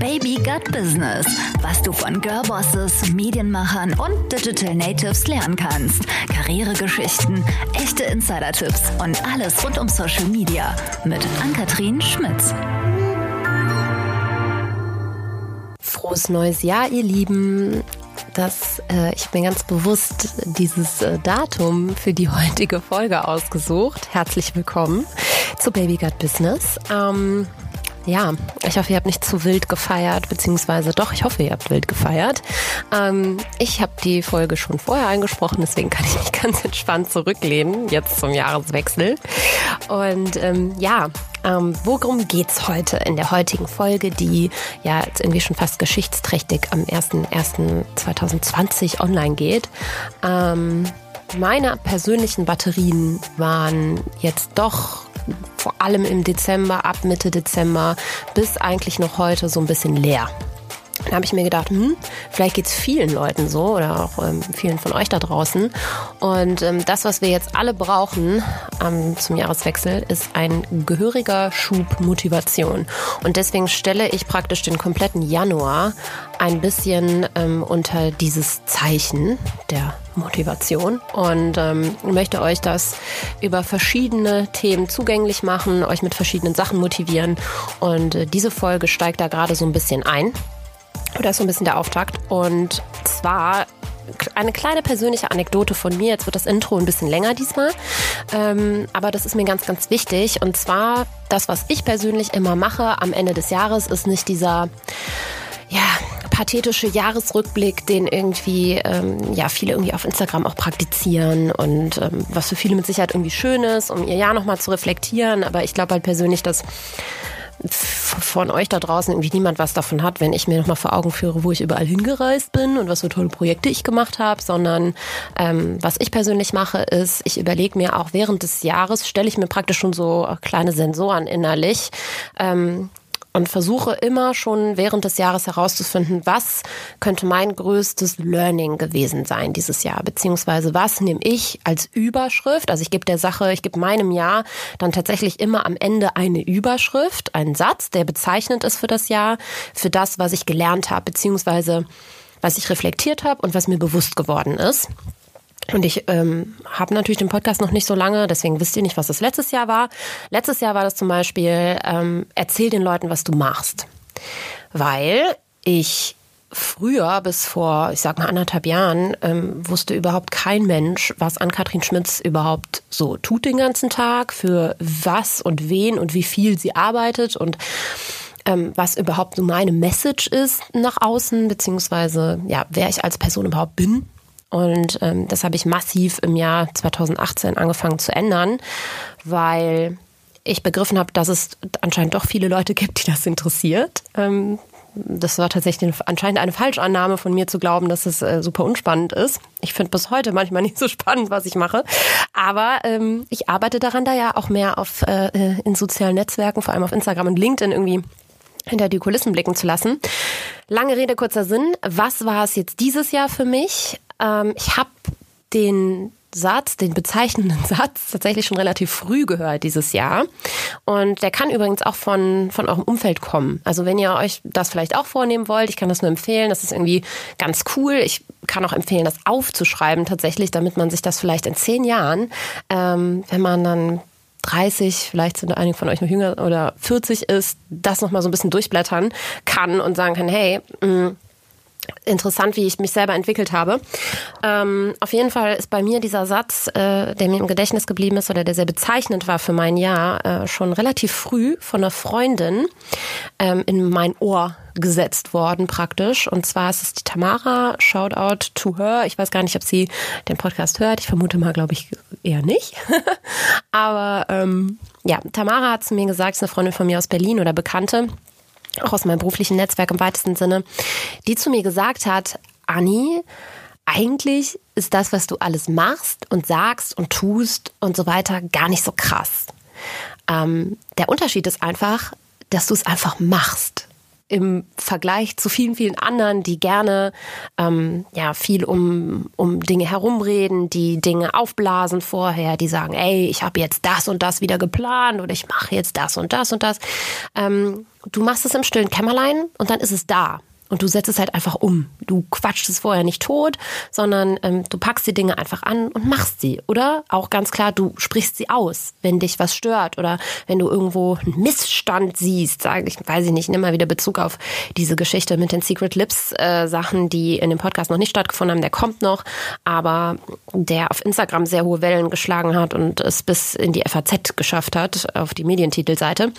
Baby Gut Business, was du von Girlbosses, Medienmachern und Digital Natives lernen kannst. Karrieregeschichten, echte Insider-Tipps und alles rund um Social Media mit Ann-Kathrin Schmitz. Frohes neues Jahr, ihr Lieben. Das, äh, ich bin ganz bewusst dieses äh, Datum für die heutige Folge ausgesucht. Herzlich willkommen zu Baby Gut Business. Ähm, ja, ich hoffe, ihr habt nicht zu wild gefeiert, beziehungsweise doch, ich hoffe, ihr habt wild gefeiert. Ähm, ich habe die Folge schon vorher eingesprochen, deswegen kann ich mich ganz entspannt zurücklehnen, jetzt zum Jahreswechsel. Und ähm, ja, ähm, worum geht's heute in der heutigen Folge, die ja jetzt irgendwie schon fast geschichtsträchtig am 01.01.2020 online geht? Ähm, meine persönlichen Batterien waren jetzt doch vor allem im Dezember, ab Mitte Dezember bis eigentlich noch heute so ein bisschen leer. Dann habe ich mir gedacht, hm, vielleicht geht es vielen Leuten so oder auch ähm, vielen von euch da draußen. Und ähm, das, was wir jetzt alle brauchen ähm, zum Jahreswechsel, ist ein gehöriger Schub Motivation. Und deswegen stelle ich praktisch den kompletten Januar ein bisschen ähm, unter dieses Zeichen der Motivation und ähm, möchte euch das über verschiedene Themen zugänglich machen, euch mit verschiedenen Sachen motivieren. Und äh, diese Folge steigt da gerade so ein bisschen ein. Oder ist so ein bisschen der Auftakt. Und zwar eine kleine persönliche Anekdote von mir. Jetzt wird das Intro ein bisschen länger diesmal. Ähm, aber das ist mir ganz, ganz wichtig. Und zwar, das, was ich persönlich immer mache am Ende des Jahres, ist nicht dieser, ja, pathetische Jahresrückblick, den irgendwie ähm, ja viele irgendwie auf Instagram auch praktizieren und ähm, was für viele mit Sicherheit irgendwie schön ist, um ihr Jahr nochmal zu reflektieren. Aber ich glaube halt persönlich, dass von euch da draußen irgendwie niemand was davon hat, wenn ich mir nochmal vor Augen führe, wo ich überall hingereist bin und was für tolle Projekte ich gemacht habe, sondern ähm, was ich persönlich mache, ist, ich überlege mir auch während des Jahres, stelle ich mir praktisch schon so kleine Sensoren innerlich, ähm, und versuche immer schon während des Jahres herauszufinden, was könnte mein größtes Learning gewesen sein dieses Jahr, beziehungsweise was nehme ich als Überschrift. Also ich gebe der Sache, ich gebe meinem Jahr dann tatsächlich immer am Ende eine Überschrift, einen Satz, der bezeichnend ist für das Jahr, für das, was ich gelernt habe, beziehungsweise was ich reflektiert habe und was mir bewusst geworden ist. Und ich ähm, habe natürlich den Podcast noch nicht so lange, deswegen wisst ihr nicht, was das letztes Jahr war. Letztes Jahr war das zum Beispiel, ähm, erzähl den Leuten, was du machst. Weil ich früher, bis vor, ich sag mal, anderthalb Jahren, ähm, wusste überhaupt kein Mensch, was Ann-Kathrin Schmitz überhaupt so tut den ganzen Tag, für was und wen und wie viel sie arbeitet und ähm, was überhaupt so meine Message ist nach außen, beziehungsweise ja, wer ich als Person überhaupt bin. Und ähm, das habe ich massiv im Jahr 2018 angefangen zu ändern, weil ich begriffen habe, dass es anscheinend doch viele Leute gibt, die das interessiert. Ähm, das war tatsächlich anscheinend eine Falschannahme von mir zu glauben, dass es äh, super unspannend ist. Ich finde bis heute manchmal nicht so spannend, was ich mache. Aber ähm, ich arbeite daran, da ja auch mehr auf äh, äh in sozialen Netzwerken, vor allem auf Instagram und LinkedIn irgendwie hinter die Kulissen blicken zu lassen. Lange Rede, kurzer Sinn. Was war es jetzt dieses Jahr für mich? Ähm, ich habe den Satz, den bezeichnenden Satz, tatsächlich schon relativ früh gehört dieses Jahr. Und der kann übrigens auch von, von eurem Umfeld kommen. Also wenn ihr euch das vielleicht auch vornehmen wollt, ich kann das nur empfehlen, das ist irgendwie ganz cool. Ich kann auch empfehlen, das aufzuschreiben tatsächlich, damit man sich das vielleicht in zehn Jahren, ähm, wenn man dann 30, vielleicht sind einige von euch noch jünger oder 40 ist, das nochmal so ein bisschen durchblättern kann und sagen kann, hey, mh, mm, interessant, wie ich mich selber entwickelt habe. Ähm, auf jeden Fall ist bei mir dieser Satz, äh, der mir im Gedächtnis geblieben ist oder der sehr bezeichnend war für mein Jahr, äh, schon relativ früh von einer Freundin ähm, in mein Ohr gesetzt worden praktisch. Und zwar ist es die Tamara. Shoutout to her. Ich weiß gar nicht, ob sie den Podcast hört. Ich vermute mal, glaube ich, eher nicht. Aber ähm, ja, Tamara hat zu mir gesagt, ist eine Freundin von mir aus Berlin oder Bekannte auch aus meinem beruflichen Netzwerk im weitesten Sinne, die zu mir gesagt hat, Anni, eigentlich ist das, was du alles machst und sagst und tust und so weiter, gar nicht so krass. Ähm, der Unterschied ist einfach, dass du es einfach machst. Im Vergleich zu vielen, vielen anderen, die gerne ähm, ja viel um, um Dinge herumreden, die Dinge aufblasen vorher, die sagen, ey, ich habe jetzt das und das wieder geplant oder ich mache jetzt das und das und das. Ähm, du machst es im stillen Kämmerlein und dann ist es da. Und du setzt es halt einfach um. Du quatschst es vorher nicht tot, sondern ähm, du packst die Dinge einfach an und machst sie. Oder auch ganz klar, du sprichst sie aus, wenn dich was stört oder wenn du irgendwo einen Missstand siehst. Sag ich, weiß ich nicht, nimm mal wieder Bezug auf diese Geschichte mit den Secret Lips äh, Sachen, die in dem Podcast noch nicht stattgefunden haben. Der kommt noch, aber der auf Instagram sehr hohe Wellen geschlagen hat und es bis in die FAZ geschafft hat, auf die Medientitelseite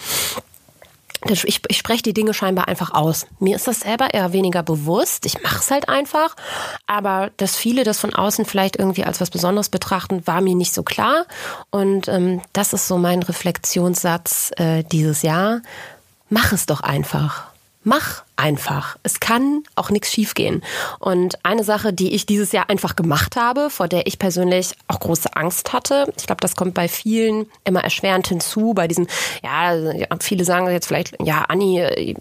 ich, ich spreche die Dinge scheinbar einfach aus. Mir ist das selber eher weniger bewusst. Ich mache es halt einfach. Aber dass viele das von außen vielleicht irgendwie als was Besonderes betrachten, war mir nicht so klar. Und ähm, das ist so mein Reflexionssatz äh, dieses Jahr. Mach es doch einfach mach einfach. Es kann auch nichts schiefgehen. Und eine Sache, die ich dieses Jahr einfach gemacht habe, vor der ich persönlich auch große Angst hatte, ich glaube, das kommt bei vielen immer erschwerend hinzu, bei diesen, ja, viele sagen jetzt vielleicht, ja, Anni,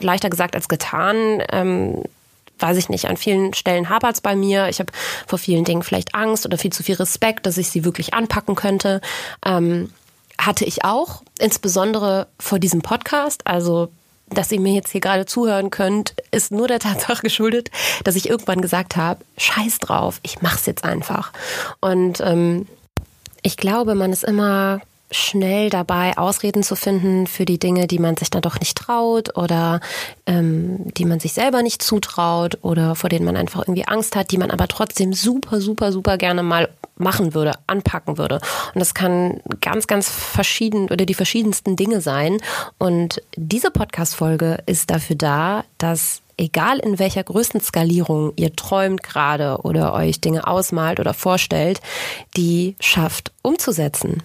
leichter gesagt als getan. Ähm, weiß ich nicht, an vielen Stellen hapert es bei mir. Ich habe vor vielen Dingen vielleicht Angst oder viel zu viel Respekt, dass ich sie wirklich anpacken könnte. Ähm, hatte ich auch, insbesondere vor diesem Podcast. Also dass ihr mir jetzt hier gerade zuhören könnt, ist nur der Tatsache geschuldet, dass ich irgendwann gesagt habe, scheiß drauf, ich mach's jetzt einfach. Und ähm, ich glaube, man ist immer schnell dabei, Ausreden zu finden für die Dinge, die man sich dann doch nicht traut oder ähm, die man sich selber nicht zutraut oder vor denen man einfach irgendwie Angst hat, die man aber trotzdem super, super, super gerne mal machen würde, anpacken würde. Und das kann ganz, ganz verschieden oder die verschiedensten Dinge sein. Und diese Podcast-Folge ist dafür da, dass egal in welcher Größenskalierung ihr träumt gerade oder euch Dinge ausmalt oder vorstellt, die schafft umzusetzen.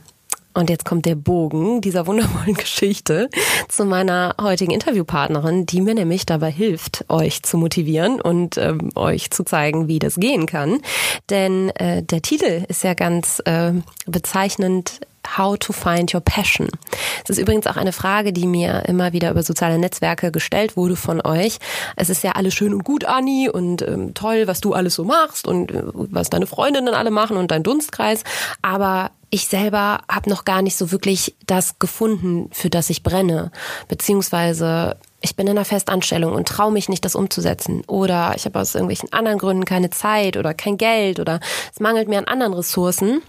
Und jetzt kommt der Bogen dieser wundervollen Geschichte zu meiner heutigen Interviewpartnerin, die mir nämlich dabei hilft, euch zu motivieren und ähm, euch zu zeigen, wie das gehen kann. Denn äh, der Titel ist ja ganz äh, bezeichnend How to find your passion. Das ist übrigens auch eine Frage, die mir immer wieder über soziale Netzwerke gestellt wurde von euch. Es ist ja alles schön und gut, Anni, und ähm, toll, was du alles so machst und äh, was deine Freundinnen alle machen und dein Dunstkreis. Aber ich selber habe noch gar nicht so wirklich das gefunden, für das ich brenne. Beziehungsweise ich bin in einer Festanstellung und traue mich nicht, das umzusetzen. Oder ich habe aus irgendwelchen anderen Gründen keine Zeit oder kein Geld oder es mangelt mir an anderen Ressourcen.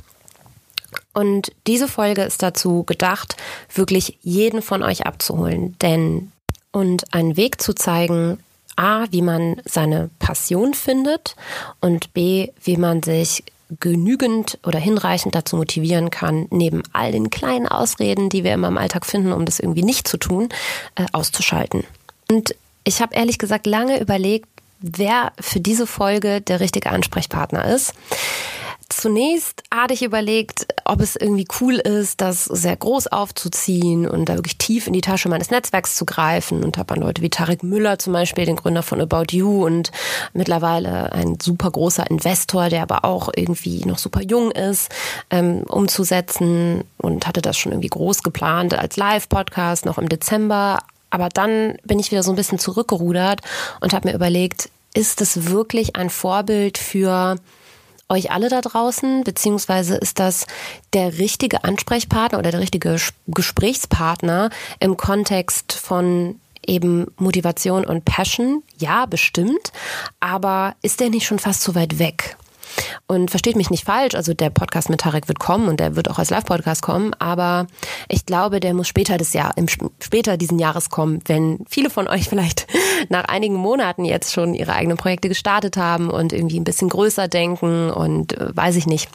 Und diese Folge ist dazu gedacht, wirklich jeden von euch abzuholen. Denn und einen Weg zu zeigen, A, wie man seine Passion findet und B, wie man sich genügend oder hinreichend dazu motivieren kann, neben all den kleinen Ausreden, die wir immer im Alltag finden, um das irgendwie nicht zu tun, äh, auszuschalten. Und ich habe ehrlich gesagt lange überlegt, wer für diese Folge der richtige Ansprechpartner ist. Zunächst hatte ich überlegt, ob es irgendwie cool ist, das sehr groß aufzuziehen und da wirklich tief in die Tasche meines Netzwerks zu greifen und habe an Leute wie Tarek Müller zum Beispiel, den Gründer von About You und mittlerweile ein super großer Investor, der aber auch irgendwie noch super jung ist, ähm, umzusetzen und hatte das schon irgendwie groß geplant als Live-Podcast noch im Dezember. Aber dann bin ich wieder so ein bisschen zurückgerudert und habe mir überlegt, ist es wirklich ein Vorbild für euch alle da draußen, beziehungsweise ist das der richtige Ansprechpartner oder der richtige Gesprächspartner im Kontext von eben Motivation und Passion? Ja, bestimmt. Aber ist der nicht schon fast zu weit weg? Und versteht mich nicht falsch, also der Podcast mit Tarek wird kommen und der wird auch als Live-Podcast kommen, aber ich glaube, der muss später des Jahr, im, später diesen Jahres kommen, wenn viele von euch vielleicht nach einigen Monaten jetzt schon ihre eigenen Projekte gestartet haben und irgendwie ein bisschen größer denken und äh, weiß ich nicht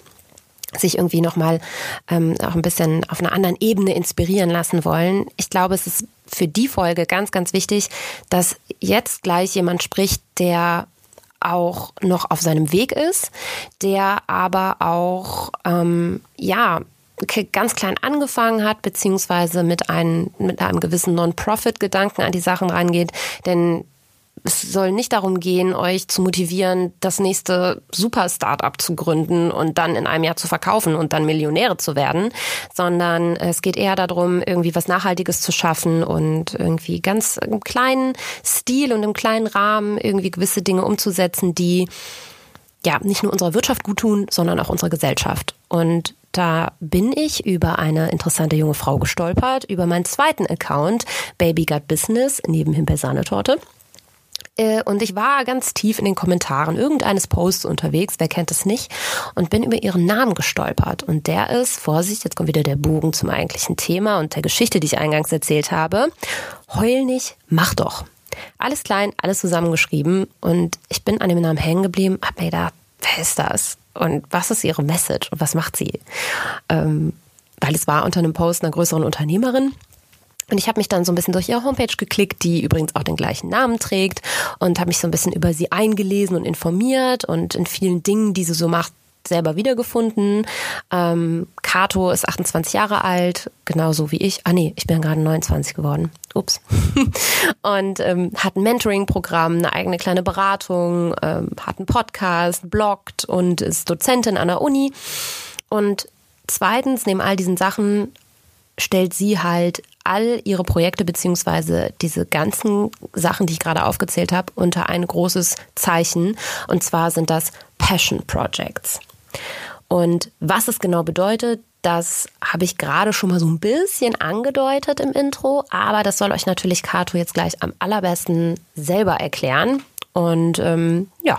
sich irgendwie nochmal ähm, auch ein bisschen auf einer anderen Ebene inspirieren lassen wollen. Ich glaube, es ist für die Folge ganz, ganz wichtig, dass jetzt gleich jemand spricht, der auch noch auf seinem Weg ist, der aber auch, ähm, ja, ganz klein angefangen hat, beziehungsweise mit einem, mit einem gewissen Non-Profit-Gedanken an die Sachen rangeht. Denn es soll nicht darum gehen, euch zu motivieren, das nächste Super-Startup zu gründen und dann in einem Jahr zu verkaufen und dann Millionäre zu werden, sondern es geht eher darum, irgendwie was Nachhaltiges zu schaffen und irgendwie ganz im kleinen Stil und im kleinen Rahmen irgendwie gewisse Dinge umzusetzen, die ja nicht nur unserer Wirtschaft gut tun, sondern auch unserer Gesellschaft. Und da bin ich über eine interessante junge Frau gestolpert, über meinen zweiten Account, Baby Got Business, neben Himbeersahnetorte. Äh, und ich war ganz tief in den Kommentaren irgendeines Posts unterwegs, wer kennt es nicht, und bin über ihren Namen gestolpert. Und der ist, Vorsicht, jetzt kommt wieder der Bogen zum eigentlichen Thema und der Geschichte, die ich eingangs erzählt habe. Heul nicht, mach doch. Alles klein, alles zusammengeschrieben. Und ich bin an dem Namen hängen geblieben, hab mir gedacht, wer ist das? Und was ist ihre Message? Und was macht sie? Ähm, weil es war unter einem Post einer größeren Unternehmerin. Und ich habe mich dann so ein bisschen durch ihre Homepage geklickt, die übrigens auch den gleichen Namen trägt und habe mich so ein bisschen über sie eingelesen und informiert und in vielen Dingen, die sie so macht, selber wiedergefunden. Ähm, Kato ist 28 Jahre alt, genauso wie ich. Ah nee, ich bin gerade 29 geworden. Ups. und ähm, hat ein Mentoring-Programm, eine eigene kleine Beratung, ähm, hat einen Podcast, bloggt und ist Dozentin an der Uni. Und zweitens, neben all diesen Sachen, stellt sie halt all ihre Projekte beziehungsweise diese ganzen Sachen, die ich gerade aufgezählt habe, unter ein großes Zeichen. Und zwar sind das Passion Projects. Und was es genau bedeutet, das habe ich gerade schon mal so ein bisschen angedeutet im Intro, aber das soll euch natürlich Kato jetzt gleich am allerbesten selber erklären. Und ähm, ja,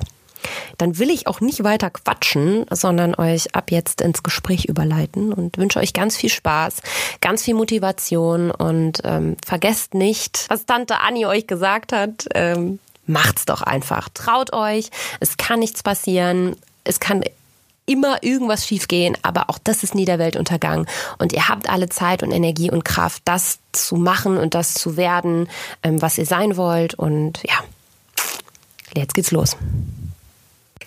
dann will ich auch nicht weiter quatschen, sondern euch ab jetzt ins Gespräch überleiten und wünsche euch ganz viel Spaß, ganz viel Motivation und ähm, vergesst nicht, was Tante Anni euch gesagt hat. Ähm, macht's doch einfach. Traut euch. Es kann nichts passieren. Es kann immer irgendwas schiefgehen, aber auch das ist nie der Weltuntergang. Und ihr habt alle Zeit und Energie und Kraft, das zu machen und das zu werden, ähm, was ihr sein wollt. Und ja, jetzt geht's los.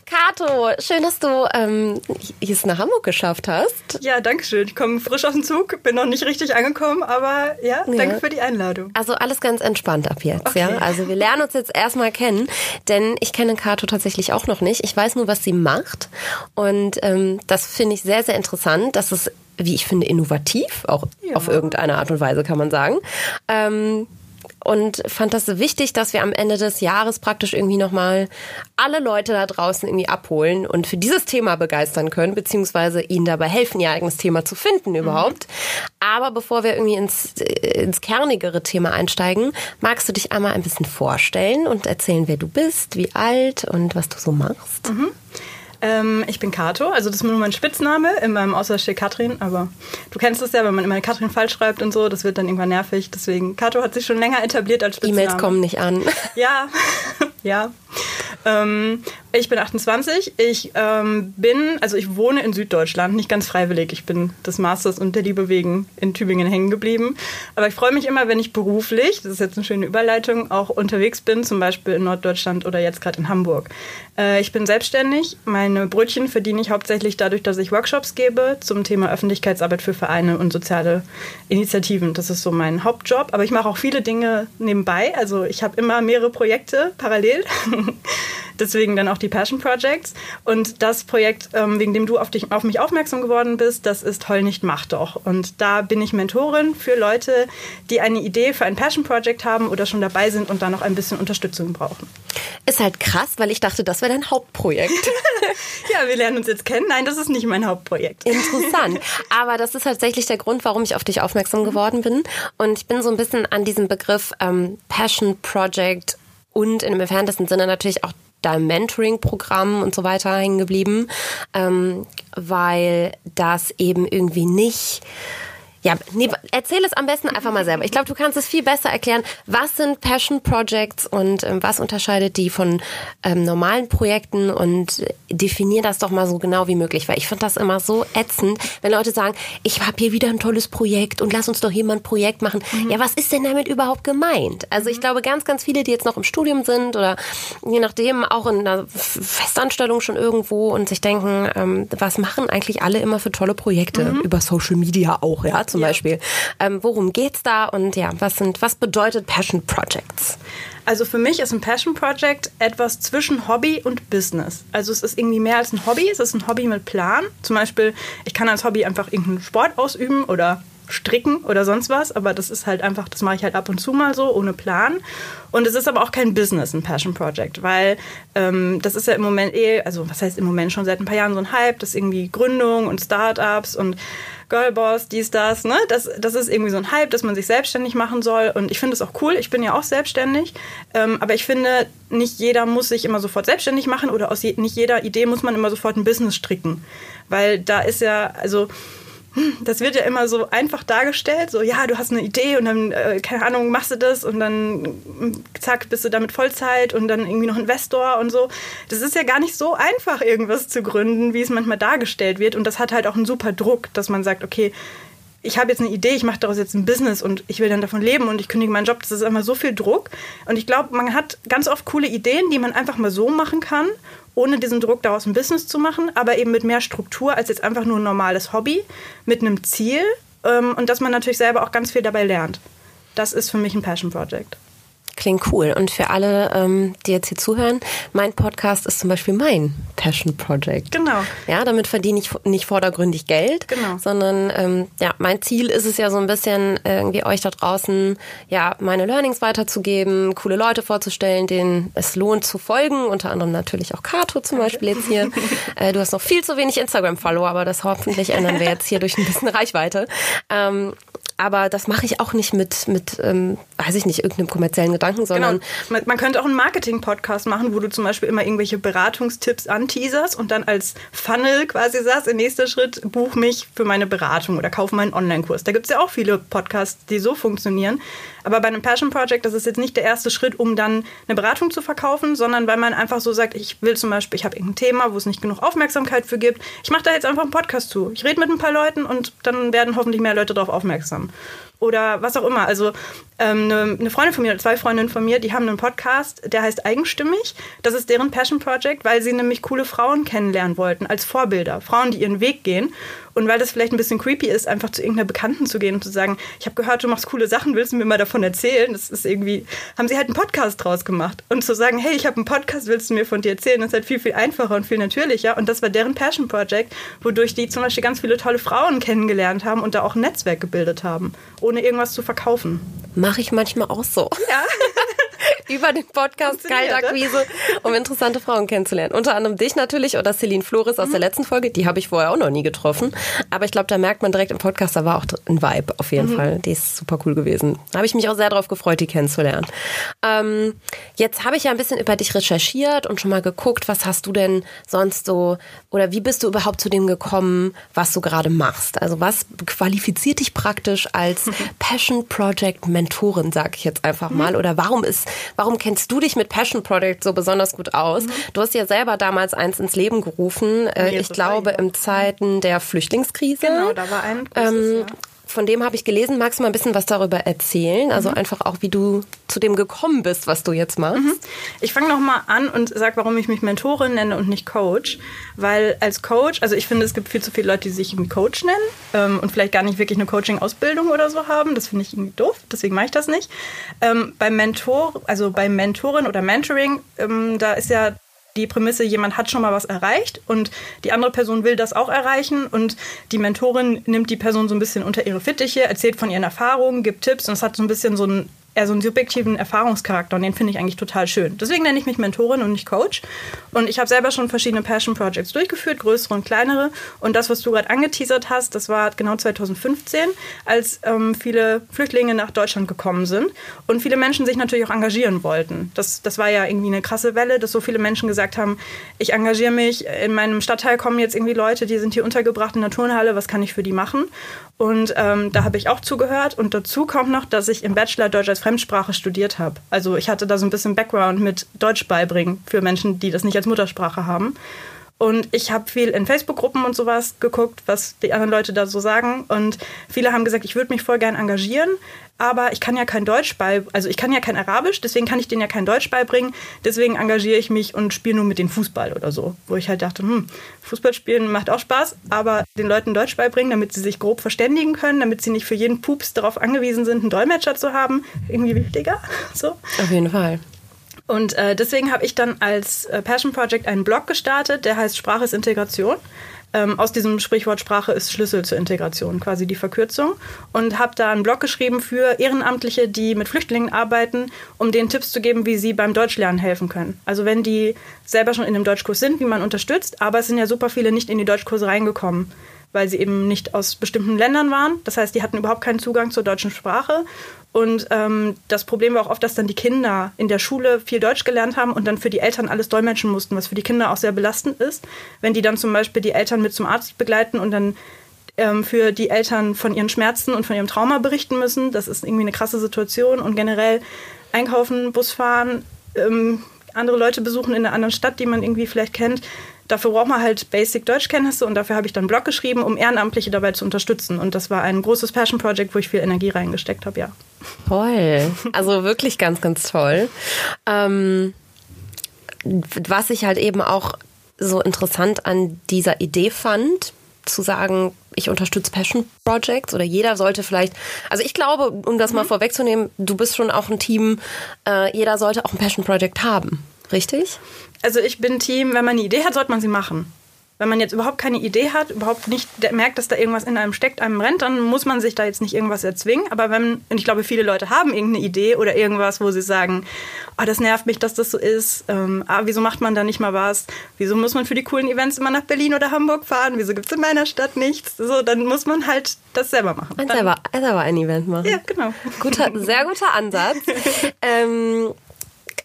Kato, schön, dass du ähm, es nach Hamburg geschafft hast. Ja, danke schön. Ich komme frisch auf den Zug, bin noch nicht richtig angekommen, aber ja, ja. danke für die Einladung. Also alles ganz entspannt ab jetzt, okay. ja. Also wir lernen uns jetzt erstmal kennen, denn ich kenne Kato tatsächlich auch noch nicht. Ich weiß nur, was sie macht und ähm, das finde ich sehr, sehr interessant. Das ist, wie ich finde, innovativ, auch ja. auf irgendeine Art und Weise kann man sagen. Ähm, und fand das wichtig, dass wir am Ende des Jahres praktisch irgendwie nochmal alle Leute da draußen irgendwie abholen und für dieses Thema begeistern können, beziehungsweise ihnen dabei helfen, ihr eigenes Thema zu finden überhaupt. Mhm. Aber bevor wir irgendwie ins, äh, ins kernigere Thema einsteigen, magst du dich einmal ein bisschen vorstellen und erzählen, wer du bist, wie alt und was du so machst? Mhm. Ähm, ich bin Kato, also das ist nur mein Spitzname. In meinem Ausweis steht Katrin, aber du kennst es ja, wenn man immer Katrin falsch schreibt und so, das wird dann irgendwann nervig. Deswegen, Kato hat sich schon länger etabliert als Spitzname. E-Mails kommen nicht an. Ja, ja. Ähm, ich bin 28. Ich ähm, bin, also ich wohne in Süddeutschland, nicht ganz freiwillig. Ich bin des Masters und der Liebe wegen in Tübingen hängen geblieben. Aber ich freue mich immer, wenn ich beruflich, das ist jetzt eine schöne Überleitung, auch unterwegs bin, zum Beispiel in Norddeutschland oder jetzt gerade in Hamburg. Äh, ich bin selbstständig. Meine Brötchen verdiene ich hauptsächlich dadurch, dass ich Workshops gebe zum Thema Öffentlichkeitsarbeit für Vereine und soziale Initiativen. Das ist so mein Hauptjob. Aber ich mache auch viele Dinge nebenbei. Also ich habe immer mehrere Projekte parallel. Deswegen dann auch die Passion Projects. Und das Projekt, ähm, wegen dem du auf, dich, auf mich aufmerksam geworden bist, das ist Heul nicht, mach doch. Und da bin ich Mentorin für Leute, die eine Idee für ein Passion Project haben oder schon dabei sind und da noch ein bisschen Unterstützung brauchen. Ist halt krass, weil ich dachte, das wäre dein Hauptprojekt. ja, wir lernen uns jetzt kennen. Nein, das ist nicht mein Hauptprojekt. Interessant. Aber das ist tatsächlich der Grund, warum ich auf dich aufmerksam geworden bin. Und ich bin so ein bisschen an diesem Begriff ähm, Passion Project und in einem entferntesten Sinne natürlich auch deinem Mentoring-Programm und so weiter hängen geblieben, ähm, weil das eben irgendwie nicht ja, nee, erzähl es am besten einfach mal selber. Ich glaube, du kannst es viel besser erklären. Was sind Passion Projects und ähm, was unterscheidet die von ähm, normalen Projekten und definier das doch mal so genau wie möglich, weil ich finde das immer so ätzend, wenn Leute sagen, ich habe hier wieder ein tolles Projekt und lass uns doch hier mal ein Projekt machen. Mhm. Ja, was ist denn damit überhaupt gemeint? Also ich mhm. glaube, ganz, ganz viele, die jetzt noch im Studium sind oder je nachdem auch in einer Festanstellung schon irgendwo und sich denken, ähm, was machen eigentlich alle immer für tolle Projekte mhm. über Social Media auch, ja, zum zum ja. Beispiel. Ähm, worum geht's da und ja, was sind, was bedeutet Passion Projects? Also für mich ist ein Passion Project etwas zwischen Hobby und Business. Also es ist irgendwie mehr als ein Hobby, es ist ein Hobby mit Plan. Zum Beispiel, ich kann als Hobby einfach irgendeinen Sport ausüben oder stricken oder sonst was, aber das ist halt einfach, das mache ich halt ab und zu mal so, ohne Plan. Und es ist aber auch kein Business, ein Passion Project, weil ähm, das ist ja im Moment eh, also was heißt im Moment schon seit ein paar Jahren so ein Hype, das ist irgendwie Gründung und Startups und Girlboss, dies, das, ne? Das, das ist irgendwie so ein Hype, dass man sich selbstständig machen soll. Und ich finde es auch cool. Ich bin ja auch selbstständig. Ähm, aber ich finde, nicht jeder muss sich immer sofort selbstständig machen oder aus je, nicht jeder Idee muss man immer sofort ein Business stricken. Weil da ist ja, also das wird ja immer so einfach dargestellt, so ja, du hast eine Idee und dann, äh, keine Ahnung, machst du das und dann mm, zack, bist du damit Vollzeit und dann irgendwie noch Investor und so. Das ist ja gar nicht so einfach, irgendwas zu gründen, wie es manchmal dargestellt wird. Und das hat halt auch einen super Druck, dass man sagt, okay, ich habe jetzt eine Idee, ich mache daraus jetzt ein Business und ich will dann davon leben und ich kündige meinen Job. Das ist immer so viel Druck. Und ich glaube, man hat ganz oft coole Ideen, die man einfach mal so machen kann ohne diesen Druck daraus ein Business zu machen, aber eben mit mehr Struktur als jetzt einfach nur ein normales Hobby, mit einem Ziel ähm, und dass man natürlich selber auch ganz viel dabei lernt. Das ist für mich ein Passion Project. Klingt cool. Und für alle, ähm, die jetzt hier zuhören, mein Podcast ist zum Beispiel mein Passion Project. Genau. Ja, damit verdiene ich nicht vordergründig Geld, genau. sondern ähm, ja, mein Ziel ist es ja so ein bisschen irgendwie euch da draußen ja meine Learnings weiterzugeben, coole Leute vorzustellen, denen es lohnt zu folgen. Unter anderem natürlich auch Kato zum Beispiel jetzt hier. äh, du hast noch viel zu wenig Instagram-Follower, aber das hoffentlich ändern wir jetzt hier durch ein bisschen Reichweite. Ähm, aber das mache ich auch nicht mit, mit ähm, weiß ich nicht, irgendeinem kommerziellen Gedanken, sondern. Genau. Man, könnte auch einen Marketing-Podcast machen, wo du zum Beispiel immer irgendwelche Beratungstipps anteaserst und dann als Funnel quasi sagst, im nächsten Schritt buch mich für meine Beratung oder kauf meinen Online-Kurs. Da gibt es ja auch viele Podcasts, die so funktionieren. Aber bei einem Passion Project, das ist jetzt nicht der erste Schritt, um dann eine Beratung zu verkaufen, sondern weil man einfach so sagt, ich will zum Beispiel, ich habe irgendein Thema, wo es nicht genug Aufmerksamkeit für gibt. Ich mache da jetzt einfach einen Podcast zu. Ich rede mit ein paar Leuten und dann werden hoffentlich mehr Leute darauf aufmerksam oder was auch immer. Also ähm, eine, eine Freundin von mir, zwei Freundinnen von mir, die haben einen Podcast, der heißt Eigenstimmig. Das ist deren Passion Project, weil sie nämlich coole Frauen kennenlernen wollten als Vorbilder. Frauen, die ihren Weg gehen. Und weil das vielleicht ein bisschen creepy ist, einfach zu irgendeiner Bekannten zu gehen und zu sagen, ich habe gehört, du machst coole Sachen, willst du mir mal davon erzählen? Das ist irgendwie, haben sie halt einen Podcast draus gemacht. Und zu sagen, hey, ich habe einen Podcast, willst du mir von dir erzählen? Das ist halt viel, viel einfacher und viel natürlicher. Und das war deren Passion Project, wodurch die zum Beispiel ganz viele tolle Frauen kennengelernt haben und da auch ein Netzwerk gebildet haben, ohne irgendwas zu verkaufen. Mache ich manchmal auch so. Ja. über den Podcast Kaltakquise, um interessante Frauen kennenzulernen. Unter anderem dich natürlich oder Celine Flores aus mhm. der letzten Folge. Die habe ich vorher auch noch nie getroffen. Aber ich glaube, da merkt man direkt im Podcast, da war auch ein Vibe auf jeden mhm. Fall. Die ist super cool gewesen. Da habe ich mich auch sehr darauf gefreut, die kennenzulernen. Ähm, jetzt habe ich ja ein bisschen über dich recherchiert und schon mal geguckt, was hast du denn sonst so oder wie bist du überhaupt zu dem gekommen, was du gerade machst? Also was qualifiziert dich praktisch als Passion Project Mentorin, sag ich jetzt einfach mal? Mhm. Oder warum ist Warum kennst du dich mit Passion Project so besonders gut aus? Mhm. Du hast ja selber damals eins ins Leben gerufen. Äh, ich glaube, in Zeiten der Flüchtlingskrise. Genau, da war ein großes, ähm, von dem habe ich gelesen. Magst du mal ein bisschen was darüber erzählen? Also mhm. einfach auch, wie du zu dem gekommen bist, was du jetzt machst. Mhm. Ich fange noch mal an und sage, warum ich mich Mentorin nenne und nicht Coach. Weil als Coach, also ich finde, es gibt viel zu viele Leute, die sich irgendwie Coach nennen ähm, und vielleicht gar nicht wirklich eine Coaching-Ausbildung oder so haben. Das finde ich irgendwie doof, deswegen mache ich das nicht. Ähm, beim Mentor, also beim Mentorin oder Mentoring, ähm, da ist ja die Prämisse, jemand hat schon mal was erreicht und die andere Person will das auch erreichen und die Mentorin nimmt die Person so ein bisschen unter ihre Fittiche, erzählt von ihren Erfahrungen, gibt Tipps und es hat so ein bisschen so ein eher so einen subjektiven Erfahrungscharakter und den finde ich eigentlich total schön. Deswegen nenne ich mich Mentorin und nicht Coach. Und ich habe selber schon verschiedene Passion Projects durchgeführt, größere und kleinere. Und das, was du gerade angeteasert hast, das war genau 2015, als ähm, viele Flüchtlinge nach Deutschland gekommen sind und viele Menschen sich natürlich auch engagieren wollten. Das, das war ja irgendwie eine krasse Welle, dass so viele Menschen gesagt haben, ich engagiere mich, in meinem Stadtteil kommen jetzt irgendwie Leute, die sind hier untergebracht in der Turnhalle, was kann ich für die machen? Und ähm, da habe ich auch zugehört. Und dazu kommt noch, dass ich im Bachelor Deutsch als Fremdsprache studiert habe. Also ich hatte da so ein bisschen Background mit Deutsch beibringen für Menschen, die das nicht als Muttersprache haben. Und ich habe viel in Facebook-Gruppen und sowas geguckt, was die anderen Leute da so sagen. Und viele haben gesagt, ich würde mich voll gern engagieren, aber ich kann ja kein Deutsch bei, also ich kann ja kein Arabisch, deswegen kann ich denen ja kein Deutsch beibringen. Deswegen engagiere ich mich und spiele nur mit den Fußball oder so. Wo ich halt dachte, hm, Fußball spielen macht auch Spaß, aber den Leuten Deutsch beibringen, damit sie sich grob verständigen können, damit sie nicht für jeden Pups darauf angewiesen sind, einen Dolmetscher zu haben, irgendwie wichtiger. So. Auf jeden Fall. Und äh, deswegen habe ich dann als äh, Passion Project einen Blog gestartet, der heißt Sprache ist Integration. Ähm, aus diesem Sprichwort Sprache ist Schlüssel zur Integration, quasi die Verkürzung. Und habe da einen Blog geschrieben für Ehrenamtliche, die mit Flüchtlingen arbeiten, um denen Tipps zu geben, wie sie beim Deutschlernen helfen können. Also wenn die selber schon in einem Deutschkurs sind, wie man unterstützt, aber es sind ja super viele nicht in die Deutschkurse reingekommen weil sie eben nicht aus bestimmten Ländern waren. Das heißt, die hatten überhaupt keinen Zugang zur deutschen Sprache. Und ähm, das Problem war auch oft, dass dann die Kinder in der Schule viel Deutsch gelernt haben und dann für die Eltern alles dolmetschen mussten, was für die Kinder auch sehr belastend ist. Wenn die dann zum Beispiel die Eltern mit zum Arzt begleiten und dann ähm, für die Eltern von ihren Schmerzen und von ihrem Trauma berichten müssen. Das ist irgendwie eine krasse Situation. Und generell einkaufen, Bus fahren, ähm, andere Leute besuchen in einer anderen Stadt, die man irgendwie vielleicht kennt, Dafür braucht man halt Basic Deutschkenntnisse und dafür habe ich dann einen Blog geschrieben, um Ehrenamtliche dabei zu unterstützen. Und das war ein großes Passion Project, wo ich viel Energie reingesteckt habe, ja. Toll. Also wirklich ganz, ganz toll. Ähm, was ich halt eben auch so interessant an dieser Idee fand, zu sagen, ich unterstütze Passion Projects oder jeder sollte vielleicht, also ich glaube, um das mal mhm. vorwegzunehmen, du bist schon auch ein Team, äh, jeder sollte auch ein Passion Project haben, richtig? Also ich bin Team, wenn man eine Idee hat, sollte man sie machen. Wenn man jetzt überhaupt keine Idee hat, überhaupt nicht merkt, dass da irgendwas in einem steckt, einem rennt, dann muss man sich da jetzt nicht irgendwas erzwingen. Aber wenn, und ich glaube, viele Leute haben irgendeine Idee oder irgendwas, wo sie sagen, oh, das nervt mich, dass das so ist. Ähm, ah, wieso macht man da nicht mal was? Wieso muss man für die coolen Events immer nach Berlin oder Hamburg fahren? Wieso gibt es in meiner Stadt nichts? So, dann muss man halt das selber machen. Und selber, selber ein Event machen. Ja, genau. Guter, sehr guter Ansatz. ähm,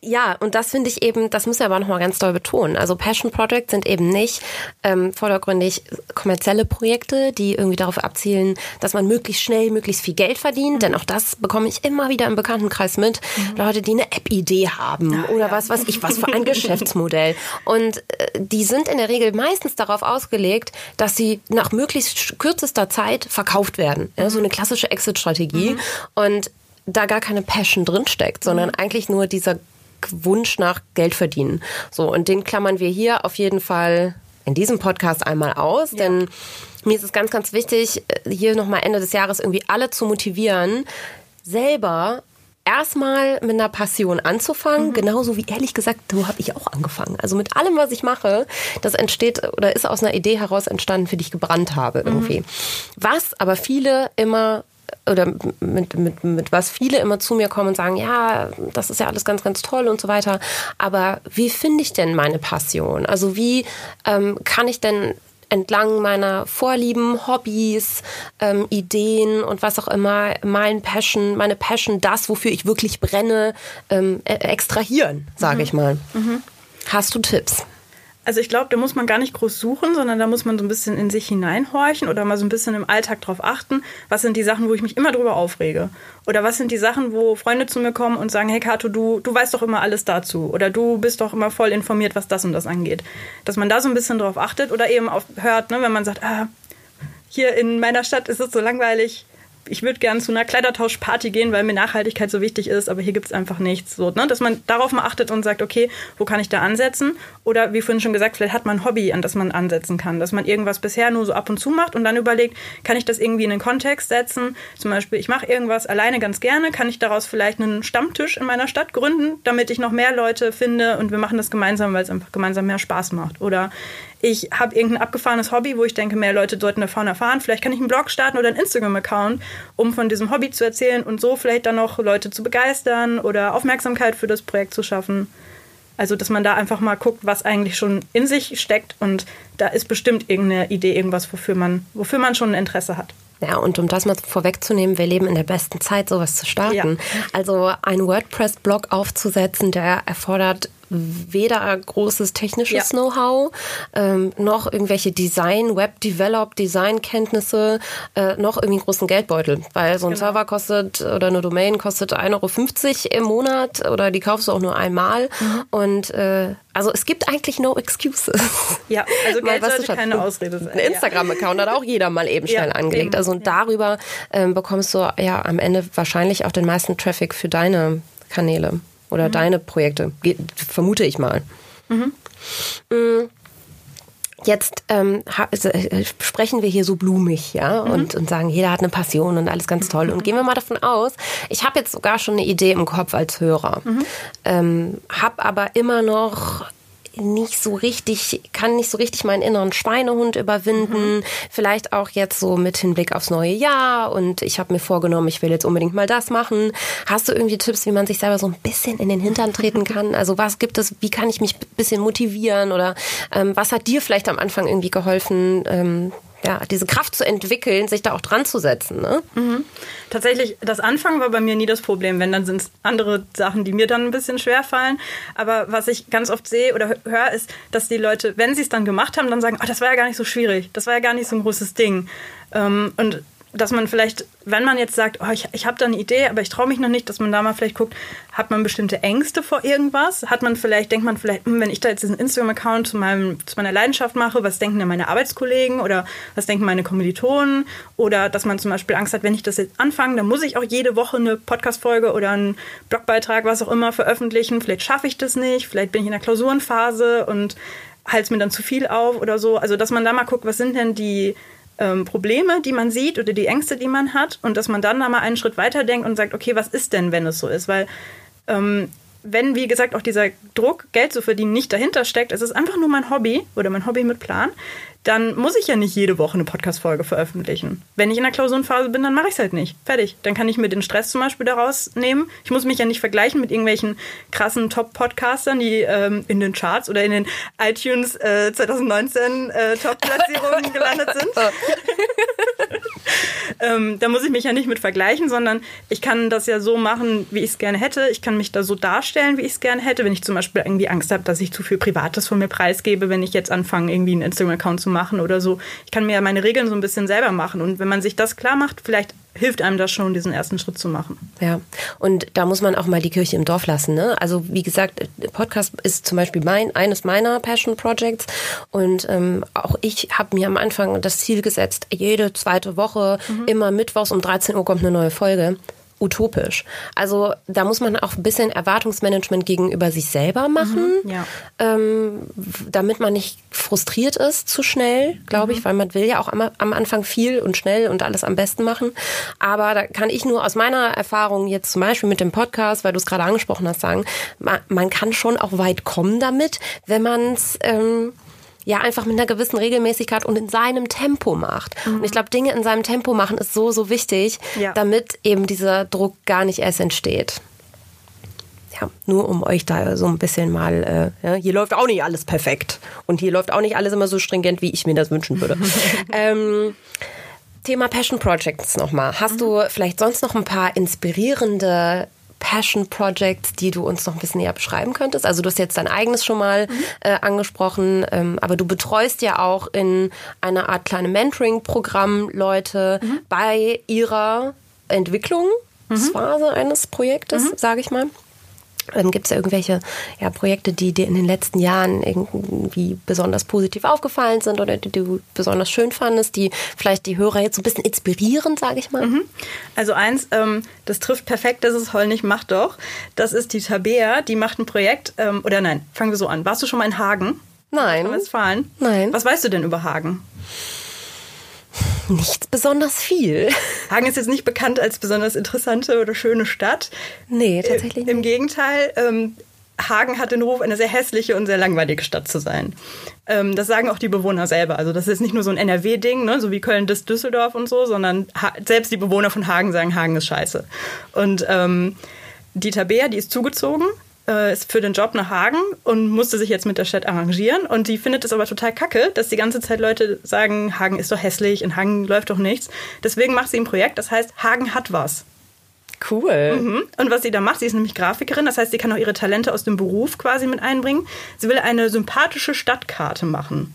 ja, und das finde ich eben, das müssen wir aber nochmal ganz doll betonen. Also Passion Projects sind eben nicht ähm, vordergründig kommerzielle Projekte, die irgendwie darauf abzielen, dass man möglichst schnell, möglichst viel Geld verdient. Mhm. Denn auch das bekomme ich immer wieder im Bekanntenkreis mit. Mhm. Leute, die eine App-Idee haben oder ja. was weiß ich, was für ein Geschäftsmodell. Und äh, die sind in der Regel meistens darauf ausgelegt, dass sie nach möglichst kürzester Zeit verkauft werden. Ja, so eine klassische Exit-Strategie. Mhm. Und da gar keine Passion drinsteckt, sondern mhm. eigentlich nur dieser Wunsch nach Geld verdienen. So, und den klammern wir hier auf jeden Fall in diesem Podcast einmal aus, ja. denn mir ist es ganz, ganz wichtig, hier nochmal Ende des Jahres irgendwie alle zu motivieren, selber erstmal mit einer Passion anzufangen, mhm. genauso wie ehrlich gesagt, so habe ich auch angefangen. Also mit allem, was ich mache, das entsteht oder ist aus einer Idee heraus entstanden, für die ich gebrannt habe irgendwie. Mhm. Was aber viele immer oder mit, mit, mit was viele immer zu mir kommen und sagen, ja, das ist ja alles ganz, ganz toll und so weiter. Aber wie finde ich denn meine Passion? Also wie ähm, kann ich denn entlang meiner Vorlieben, Hobbys, ähm, Ideen und was auch immer, mein Passion, meine Passion, das, wofür ich wirklich brenne, ähm, e-, extrahieren, sage mhm. ich mal. Mhm. Hast du Tipps? Also ich glaube, da muss man gar nicht groß suchen, sondern da muss man so ein bisschen in sich hineinhorchen oder mal so ein bisschen im Alltag drauf achten, was sind die Sachen, wo ich mich immer drüber aufrege? Oder was sind die Sachen, wo Freunde zu mir kommen und sagen, hey Kato, du, du weißt doch immer alles dazu oder du bist doch immer voll informiert, was das und das angeht. Dass man da so ein bisschen drauf achtet oder eben auf, hört, ne, wenn man sagt, ah, hier in meiner Stadt ist es so langweilig, ich würde gerne zu einer Kleidertauschparty gehen, weil mir Nachhaltigkeit so wichtig ist, aber hier gibt es einfach nichts. So, ne? Dass man darauf mal achtet und sagt, okay, wo kann ich da ansetzen? Oder wie vorhin schon gesagt, vielleicht hat man ein Hobby, an das man ansetzen kann. Dass man irgendwas bisher nur so ab und zu macht und dann überlegt, kann ich das irgendwie in einen Kontext setzen? Zum Beispiel, ich mache irgendwas alleine ganz gerne, kann ich daraus vielleicht einen Stammtisch in meiner Stadt gründen, damit ich noch mehr Leute finde und wir machen das gemeinsam, weil es einfach gemeinsam mehr Spaß macht. Oder ich habe irgendein abgefahrenes Hobby, wo ich denke, mehr Leute sollten davon erfahren. Vielleicht kann ich einen Blog starten oder einen Instagram-Account, um von diesem Hobby zu erzählen und so vielleicht dann noch Leute zu begeistern oder Aufmerksamkeit für das Projekt zu schaffen. Also, dass man da einfach mal guckt, was eigentlich schon in sich steckt und da ist bestimmt irgendeine Idee, irgendwas, wofür man, wofür man schon ein Interesse hat. Ja, und um das mal vorwegzunehmen, wir leben in der besten Zeit, sowas zu starten. Ja. Also ein WordPress-Blog aufzusetzen, der erfordert weder großes technisches ja. Know-how, ähm, noch irgendwelche Design, Web-Develop, Design-Kenntnisse, äh, noch irgendwie einen großen Geldbeutel. Weil so ein genau. Server kostet oder eine Domain kostet 1,50 Euro im Monat oder die kaufst du auch nur einmal. Mhm. Und äh, also es gibt eigentlich no excuses. Ja, also Geld sollte keine Ausrede sein. Ein Instagram-Account hat auch jeder mal eben schnell ja, angelegt. Eben. Also und darüber ähm, bekommst du ja am Ende wahrscheinlich auch den meisten Traffic für deine Kanäle oder mhm. deine Projekte, vermute ich mal. Mhm. Mm. Jetzt ähm, äh, sprechen wir hier so blumig, ja, mhm. und, und sagen, jeder hat eine Passion und alles ganz toll. Und gehen wir mal davon aus, ich habe jetzt sogar schon eine Idee im Kopf als Hörer, mhm. ähm, habe aber immer noch nicht so richtig, kann nicht so richtig meinen inneren Schweinehund überwinden. Mhm. Vielleicht auch jetzt so mit Hinblick aufs neue Jahr und ich habe mir vorgenommen, ich will jetzt unbedingt mal das machen. Hast du irgendwie Tipps, wie man sich selber so ein bisschen in den Hintern treten kann? Also was gibt es, wie kann ich mich ein bisschen motivieren oder ähm, was hat dir vielleicht am Anfang irgendwie geholfen? Ähm, ja, diese Kraft zu entwickeln, sich da auch dran zu setzen. Ne? Mhm. Tatsächlich, das Anfangen war bei mir nie das Problem. Wenn, dann sind es andere Sachen, die mir dann ein bisschen schwer fallen. Aber was ich ganz oft sehe oder höre, ist, dass die Leute, wenn sie es dann gemacht haben, dann sagen, oh, das war ja gar nicht so schwierig, das war ja gar nicht so ein großes Ding. Ähm, und dass man vielleicht, wenn man jetzt sagt, oh, ich, ich habe da eine Idee, aber ich traue mich noch nicht, dass man da mal vielleicht guckt, hat man bestimmte Ängste vor irgendwas? Hat man vielleicht, denkt man vielleicht, hm, wenn ich da jetzt diesen Instagram-Account zu, zu meiner Leidenschaft mache, was denken denn meine Arbeitskollegen oder was denken meine Kommilitonen? Oder dass man zum Beispiel Angst hat, wenn ich das jetzt anfange, dann muss ich auch jede Woche eine Podcast-Folge oder einen Blogbeitrag, was auch immer, veröffentlichen. Vielleicht schaffe ich das nicht, vielleicht bin ich in der Klausurenphase und halte es mir dann zu viel auf oder so. Also, dass man da mal guckt, was sind denn die ähm, Probleme, die man sieht oder die Ängste, die man hat und dass man dann da mal einen Schritt weiter denkt und sagt, okay, was ist denn, wenn es so ist? Weil ähm, wenn, wie gesagt, auch dieser Druck, Geld zu verdienen, nicht dahinter steckt, es ist einfach nur mein Hobby oder mein Hobby mit Plan, dann muss ich ja nicht jede Woche eine Podcast-Folge veröffentlichen. Wenn ich in der Klausurenphase bin, dann mache ich es halt nicht. Fertig. Dann kann ich mir den Stress zum Beispiel daraus nehmen. Ich muss mich ja nicht vergleichen mit irgendwelchen krassen Top-Podcastern, die ähm, in den Charts oder in den iTunes äh, 2019 äh, Top-Platzierungen gelandet sind. ähm, da muss ich mich ja nicht mit vergleichen, sondern ich kann das ja so machen, wie ich es gerne hätte. Ich kann mich da so darstellen, wie ich es gerne hätte. Wenn ich zum Beispiel irgendwie Angst habe, dass ich zu viel Privates von mir preisgebe, wenn ich jetzt anfange, irgendwie einen Instagram-Account zu machen oder so. Ich kann mir ja meine Regeln so ein bisschen selber machen. Und wenn man sich das klar macht, vielleicht hilft einem das schon, diesen ersten Schritt zu machen. Ja, und da muss man auch mal die Kirche im Dorf lassen. Ne? Also wie gesagt, Podcast ist zum Beispiel mein, eines meiner Passion Projects und ähm, auch ich habe mir am Anfang das Ziel gesetzt, jede zweite Woche, mhm. immer mittwochs um 13 Uhr kommt eine neue Folge utopisch. Also da muss man auch ein bisschen Erwartungsmanagement gegenüber sich selber machen, mhm, ja. ähm, damit man nicht frustriert ist zu schnell, glaube mhm. ich, weil man will ja auch am, am, Anfang viel und schnell und alles am besten machen. Aber da kann ich nur aus meiner Erfahrung jetzt zum Beispiel mit dem Podcast, weil du es gerade angesprochen hast, sagen, man, man, kann schon auch weit kommen damit, wenn man es ähm, ja einfach mit einer gewissen Regelmäßigkeit und in seinem Tempo macht. Mhm. Und ich glaube, Dinge in seinem Tempo machen ist so, so wichtig, ja. damit eben dieser Druck gar nicht erst entsteht. Ja, nur um euch da so ein bisschen mal, äh, ja, hier läuft auch nicht alles perfekt. Und hier läuft auch nicht alles immer so stringent, wie ich mir das wünschen würde. ähm, Thema Passion Projects nochmal. Hast mhm. du vielleicht sonst noch ein paar inspirierende Passion Projects, die du uns noch ein bisschen näher beschreiben könntest? Also du hast jetzt dein eigenes schon mal mhm. äh, angesprochen, ähm, aber du betreust ja auch in einer Art kleinem Mentoring-Programm Leute mhm. bei ihrer Entwicklungsphase eines Projektes, mhm. sage ich mal. Ähm, Gibt es irgendwelche ja, Projekte, die dir in den letzten Jahren irgendwie besonders positiv aufgefallen sind oder die du besonders schön fandest, die vielleicht die Hörer jetzt so ein bisschen inspirieren, sage ich mal? Mhm. Also eins, ähm, das trifft perfekt, das ist Heul nicht, mach doch. Das ist die Tabea, die macht ein Projekt, ähm, oder nein, fangen wir so an. Warst du schon mal in Hagen? Nein. In Westfalen? Nein. Was weißt du denn über Hagen? Nichts besonders viel. Hagen ist jetzt nicht bekannt als besonders interessante oder schöne Stadt. Nee, äh, tatsächlich. Äh, Im Gegenteil, ähm, Hagen hat den Ruf, eine sehr hässliche und sehr langweilige Stadt zu sein. Ähm, das sagen auch die Bewohner selber. Also das ist nicht nur so ein NRW-Ding, ne, so wie Köln, Düsseldorf und so, sondern selbst die Bewohner von Hagen sagen, Hagen ist scheiße. Und ähm, die Tabea, die ist zugezogen äh, ist für den Job nach Hagen und musste sich jetzt mit der Stadt arrangieren. Und die findet es aber total kacke, dass die ganze Zeit Leute sagen, Hagen ist doch hässlich, in Hagen läuft doch nichts. Deswegen macht sie ein Projekt, das heißt, Hagen hat was. Cool. Mhm. Und was sie da macht, sie ist nämlich Grafikerin, das heißt, sie kann auch ihre Talente aus dem Beruf quasi mit einbringen. Sie will eine sympathische Stadtkarte machen.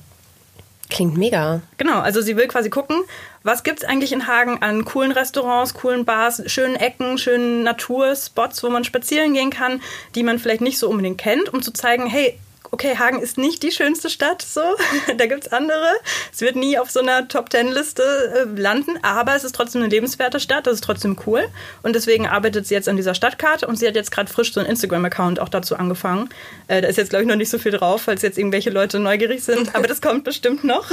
Klingt mega. Genau, also sie will quasi gucken, was gibt es eigentlich in Hagen an coolen Restaurants, coolen Bars, schönen Ecken, schönen Naturspots, wo man spazieren gehen kann, die man vielleicht nicht so unbedingt kennt, um zu zeigen, hey, okay, Hagen ist nicht die schönste Stadt, so, da gibt es andere. Es wird nie auf so einer Top-Ten-Liste äh, landen, aber es ist trotzdem eine lebenswerte Stadt, das ist trotzdem cool. Und deswegen arbeitet sie jetzt an dieser Stadtkarte und sie hat jetzt gerade frisch so einen Instagram-Account auch dazu angefangen. Äh, da ist jetzt, glaube ich, noch nicht so viel drauf, falls jetzt irgendwelche Leute neugierig sind, aber das kommt bestimmt noch.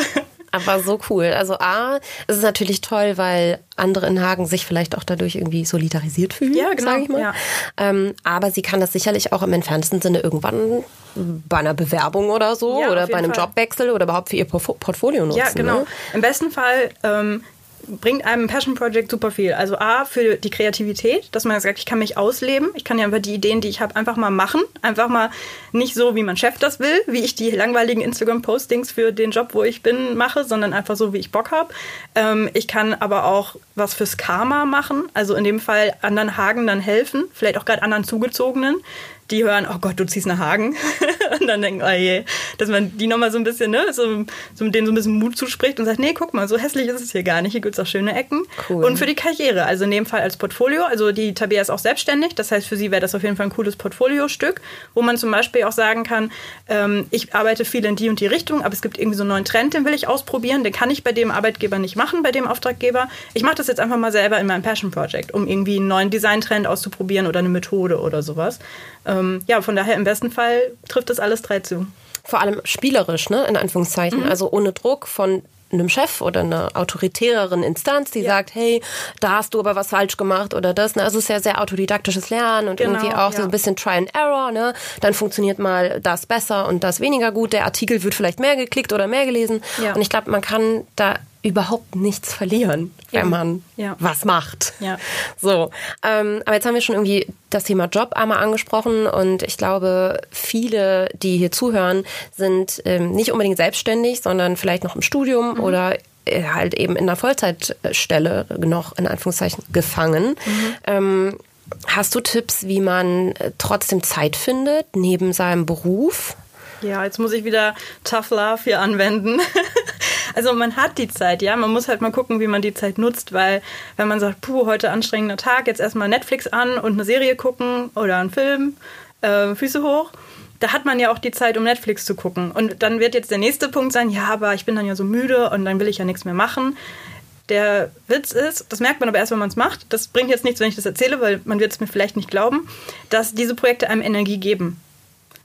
Aber so cool. Also A, es ist natürlich toll, weil andere in Hagen sich vielleicht auch dadurch irgendwie solidarisiert fühlen, Ja, genau, sag ich mal. ja. Ähm, aber sie kann das sicherlich auch im entferntesten Sinne irgendwann bei einer Bewerbung oder so Ja, oder bei einem Fall. Jobwechsel oder überhaupt für ihr Portfolio nutzen. Ja, genau. Ne? Im besten Fall ähm, bringt einem ein Passion Project super viel. Also A, für die Kreativität, dass man sagt, ich kann mich ausleben. Ich kann ja einfach die Ideen, die ich habe, einfach mal machen. Einfach mal nicht so, wie mein Chef das will, wie ich die langweiligen Instagram-Postings für den Job, wo ich bin, mache, sondern einfach so, wie ich Bock habe. Ähm, ich kann aber auch was fürs Karma machen. Also in dem Fall anderen Hagen dann helfen. Vielleicht auch gerade anderen Zugezogenen. Die hören, oh Gott, du ziehst nach Hagen. und dann denken, oh je, dass man die nochmal so ein bisschen, ne, so, so denen so ein bisschen Mut zuspricht und sagt, nee, guck mal, so hässlich ist es hier gar nicht. Hier gibt es auch schöne Ecken. Cool. Und für die Karriere, also in dem Fall als Portfolio. Also die Tabea ist auch selbstständig. Das heißt, für sie wäre das auf jeden Fall ein cooles Portfoliostück, wo man zum Beispiel auch sagen kann, ähm, ich arbeite viel in die und die Richtung, aber es gibt irgendwie so einen neuen Trend, den will ich ausprobieren. Den kann ich bei dem Arbeitgeber nicht machen, bei dem Auftraggeber. Ich mache das jetzt einfach mal selber in meinem Passion Project, um irgendwie einen neuen Designtrend auszuprobieren oder eine Methode oder sowas. Ähm, ja, von daher im besten Fall trifft das alles drei zu. Vor allem spielerisch, ne, in Anführungszeichen. Mhm. Also ohne Druck von einem Chef oder einer autoritäreren Instanz, die Ja. sagt, hey, da hast du aber was falsch gemacht oder das. Ne? Also es ist ja sehr autodidaktisches Lernen und Genau, irgendwie auch so ja. ein bisschen Try and Error. Ne? Dann funktioniert mal das besser und das weniger gut. Der Artikel wird vielleicht mehr geklickt oder mehr gelesen. Ja. Und ich glaube, man kann da überhaupt nichts verlieren, wenn Eben. man Ja. was macht. Ja. So, ähm, aber jetzt haben wir schon irgendwie das Thema Job einmal angesprochen und ich glaube, viele, die hier zuhören, sind ähm, nicht unbedingt selbstständig, sondern vielleicht noch im Studium oder äh, halt eben in einer Vollzeitstelle noch in Anführungszeichen gefangen. Ähm, hast du Tipps, wie man äh, trotzdem Zeit findet neben seinem Beruf? Ja, jetzt muss ich wieder Tough Love hier anwenden. Also man hat die Zeit, ja. Man muss halt mal gucken, wie man die Zeit nutzt, weil wenn man sagt, puh, heute anstrengender Tag, jetzt erstmal Netflix an und eine Serie gucken oder einen Film, äh, Füße hoch. Da hat man ja auch die Zeit, um Netflix zu gucken. Und dann wird jetzt der nächste Punkt sein, ja, aber ich bin dann ja so müde und dann will ich ja nichts mehr machen. Der Witz ist, das merkt man aber erst, wenn man es macht. Das bringt jetzt nichts, wenn ich das erzähle, weil man wird es mir vielleicht nicht glauben, dass diese Projekte einem Energie geben.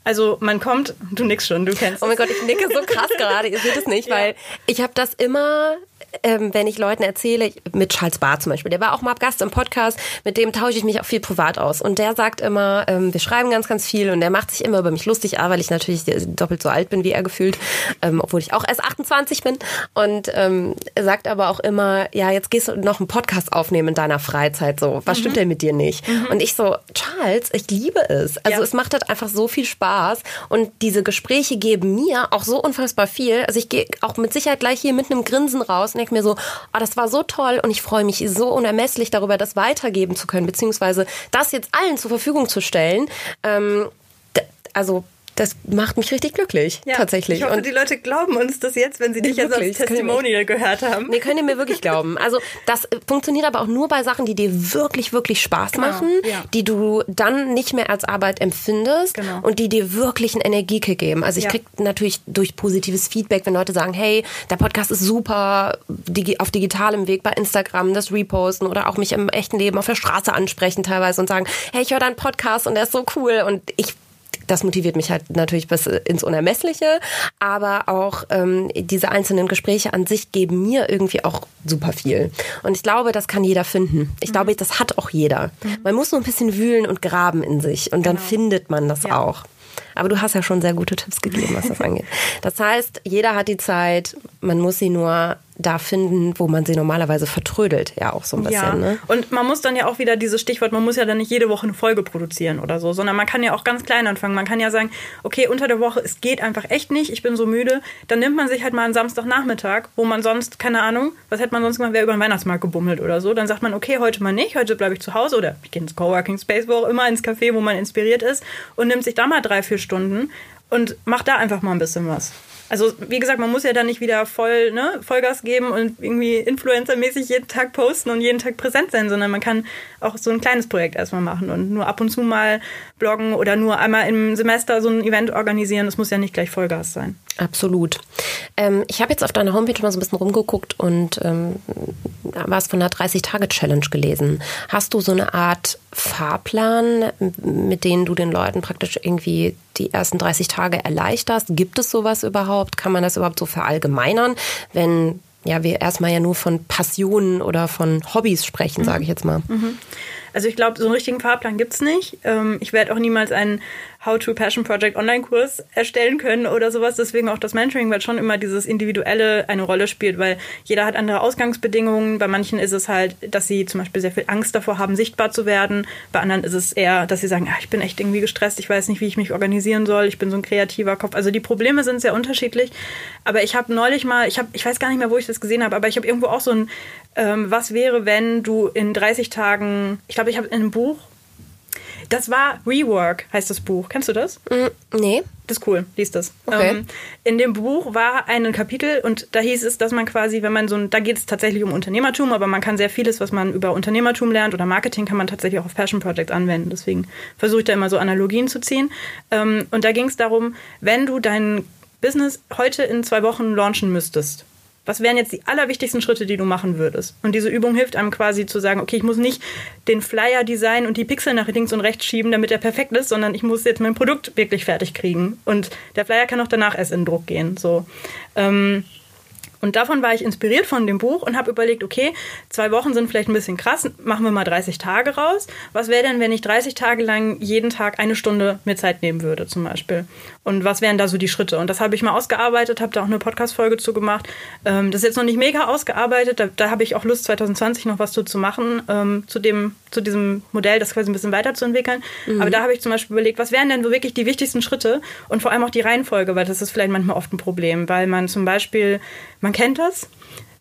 Also man kommt, du nix schon, du kennst Oh mein Gott, ich nicke so krass gerade. Ihr seht es nicht, weil ich habe das immer, ähm, wenn ich Leuten erzähle, mit Charles Barr zum Beispiel, der war auch mal Gast im Podcast, mit dem tausche ich mich auch viel privat aus. Und der sagt immer, ähm, wir schreiben ganz, ganz viel und der macht sich immer über mich lustig, ah, weil ich natürlich doppelt so alt bin wie er gefühlt, ähm, obwohl ich auch erst 28 bin. Und ähm, er sagt aber auch immer, ja, jetzt gehst du noch einen Podcast aufnehmen in deiner Freizeit. So, was stimmt denn mit dir nicht? Und ich so, Charles, ich liebe es. Also Ja. es macht halt einfach so viel Spaß und diese Gespräche geben mir auch so unfassbar viel. Also ich gehe auch mit Sicherheit gleich hier mit einem Grinsen raus und denke mir so, oh, das war so toll und ich freue mich so unermesslich darüber, das weitergeben zu können, beziehungsweise das jetzt allen zur Verfügung zu stellen. Ähm, also das macht mich richtig glücklich, Ja, tatsächlich. Ich hoffe, Und- die Leute glauben uns das jetzt, wenn sie dich jetzt als Testimonial gehört haben. Nee, könnt ihr mir wirklich glauben. Also das äh, funktioniert aber auch nur bei Sachen, die dir wirklich, wirklich Spaß machen, ja. die du dann nicht mehr als Arbeit empfindest Genau. und die dir wirklich einen Energiekick geben. Also ich Ja. krieg natürlich durch positives Feedback, wenn Leute sagen, hey, der Podcast ist super, auf digitalem Weg bei Instagram, das reposten oder auch mich im echten Leben auf der Straße ansprechen teilweise und sagen, hey, ich höre deinen Podcast und der ist so cool und ich das motiviert mich halt natürlich bis ins Unermessliche, aber auch ähm, diese einzelnen Gespräche an sich geben mir irgendwie auch super viel. Und ich glaube, das kann jeder finden. Ich glaube, das hat auch jeder. Man muss nur ein bisschen wühlen und graben in sich und dann findet man das Ja. auch. Aber du hast ja schon sehr gute Tipps gegeben, was das angeht. Das heißt, jeder hat die Zeit, man muss sie nur da finden, wo man sie normalerweise vertrödelt, ja auch so ein bisschen. Ja. Ne? Und man muss dann ja auch wieder dieses Stichwort, man muss ja dann nicht jede Woche eine Folge produzieren oder so, sondern man kann ja auch ganz klein anfangen. Man kann ja sagen, okay, unter der Woche, es geht einfach echt nicht, ich bin so müde. Dann nimmt man sich halt mal einen Samstagnachmittag, wo man sonst, keine Ahnung, was hätte man sonst gemacht, wäre über den Weihnachtsmarkt gebummelt oder so. Dann sagt man, okay, heute mal nicht, heute bleibe ich zu Hause oder ich gehe ins Coworking Space, wo auch immer, ins Café, wo man inspiriert ist und nimmt sich da mal drei, vier Stunden und macht da einfach mal ein bisschen was. Also, wie gesagt, man muss ja dann nicht wieder voll ne, Vollgas geben und irgendwie influencermäßig jeden Tag posten und jeden Tag präsent sein, sondern man kann auch so ein kleines Projekt erstmal machen und nur ab und zu mal bloggen oder nur einmal im Semester so ein Event organisieren. Das muss ja nicht gleich Vollgas sein. Absolut. Ähm, ich habe jetzt auf deiner Homepage mal so ein bisschen rumgeguckt und ähm, was von einer 30-Tage-Challenge gelesen. Hast du so eine Art Fahrplan, mit denen du den Leuten praktisch irgendwie die ersten 30 Tage erleichterst? Gibt es sowas überhaupt? Kann man das überhaupt so verallgemeinern, wenn ja, wir erstmal ja nur von Passionen oder von Hobbys sprechen, sage ich jetzt mal. Mhm. Also ich glaube, so einen richtigen Fahrplan gibt's nicht. Ähm, ich werde auch niemals einen How-to Passion Project Online-Kurs erstellen können oder sowas. Deswegen auch das Mentoring, weil schon immer dieses Individuelle eine Rolle spielt, weil jeder hat andere Ausgangsbedingungen. Bei manchen ist es halt, dass sie zum Beispiel sehr viel Angst davor haben, sichtbar zu werden. Bei anderen ist es eher, dass sie sagen, ah, ich bin echt irgendwie gestresst, ich weiß nicht, wie ich mich organisieren soll, ich bin so ein kreativer Kopf. Also die Probleme sind sehr unterschiedlich. Aber ich habe neulich mal, ich habe, ich weiß gar nicht mehr, wo ich das gesehen habe, aber ich habe irgendwo auch so ein, ähm, was wäre, wenn du in 30 Tagen, ich glaube, ich habe in einem Buch das war Rework, heißt das Buch. Kennst du das? Mm, nee. Das ist cool, liest das. Okay. Ähm, in dem Buch war ein Kapitel und da hieß es, dass man quasi, wenn man so ein, da geht es tatsächlich um Unternehmertum, aber man kann sehr vieles, was man über Unternehmertum lernt oder Marketing, kann man tatsächlich auch auf Fashion Projects anwenden. Deswegen versuche ich da immer so Analogien zu ziehen. Ähm, und da ging es darum, wenn du dein Business heute in zwei Wochen launchen müsstest, was wären jetzt die allerwichtigsten Schritte, die du machen würdest? Und diese Übung hilft einem quasi zu sagen, okay, ich muss nicht den Flyer designen und die Pixel nach links und rechts schieben, damit er perfekt ist, sondern ich muss jetzt mein Produkt wirklich fertig kriegen. Und der Flyer kann auch danach erst in Druck gehen. So. Ähm, und davon war ich inspiriert von dem Buch und habe überlegt, okay, zwei Wochen sind vielleicht ein bisschen krass, machen wir mal 30 Tage raus. Was wäre denn, wenn ich 30 Tage lang jeden Tag eine Stunde mir Zeit nehmen würde, zum Beispiel? Und was wären da so die Schritte? Und das habe ich mal ausgearbeitet, habe da auch eine Podcast-Folge zu gemacht. Ähm, das ist jetzt noch nicht mega ausgearbeitet, da, da habe ich auch Lust, 2020 noch was zu, zu machen, ähm, zu, dem, zu diesem Modell, das quasi ein bisschen weiterzuentwickeln. Mhm. Aber da habe ich zum Beispiel überlegt, was wären denn so wirklich die wichtigsten Schritte und vor allem auch die Reihenfolge, weil das ist vielleicht manchmal oft ein Problem, weil man zum Beispiel, man kennt das.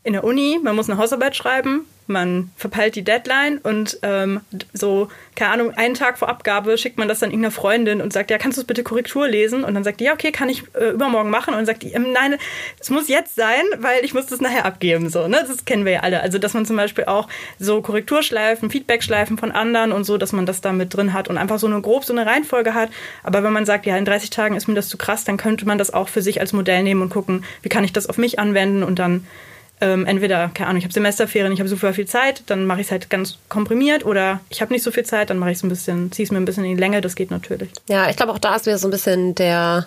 In der Uni, man muss eine Hausarbeit schreiben, man verpeilt die Deadline und ähm, so, keine Ahnung, einen Tag vor Abgabe schickt man das dann irgendeiner Freundin und sagt, ja, kannst du es bitte Korrektur lesen? Und dann sagt die, ja, okay, kann ich äh, übermorgen machen. Und dann sagt die, ähm, nein, es muss jetzt sein, weil ich muss das nachher abgeben. So, ne? Das kennen wir ja alle. Also, dass man zum Beispiel auch so Korrekturschleifen, Feedbackschleifen von anderen und so, dass man das da mit drin hat und einfach so eine grob so eine Reihenfolge hat. Aber wenn man sagt, ja, in 30 Tagen ist mir das zu krass, dann könnte man das auch für sich als Modell nehmen und gucken, wie kann ich das auf mich anwenden und dann ähm, entweder, keine Ahnung, ich habe Semesterferien, ich habe super viel Zeit, dann mache ich es halt ganz komprimiert oder ich habe nicht so viel Zeit, dann mache ich es ein bisschen, ziehe es mir ein bisschen in die Länge, das geht natürlich. Ja, ich glaube auch da ist wieder so ein bisschen der,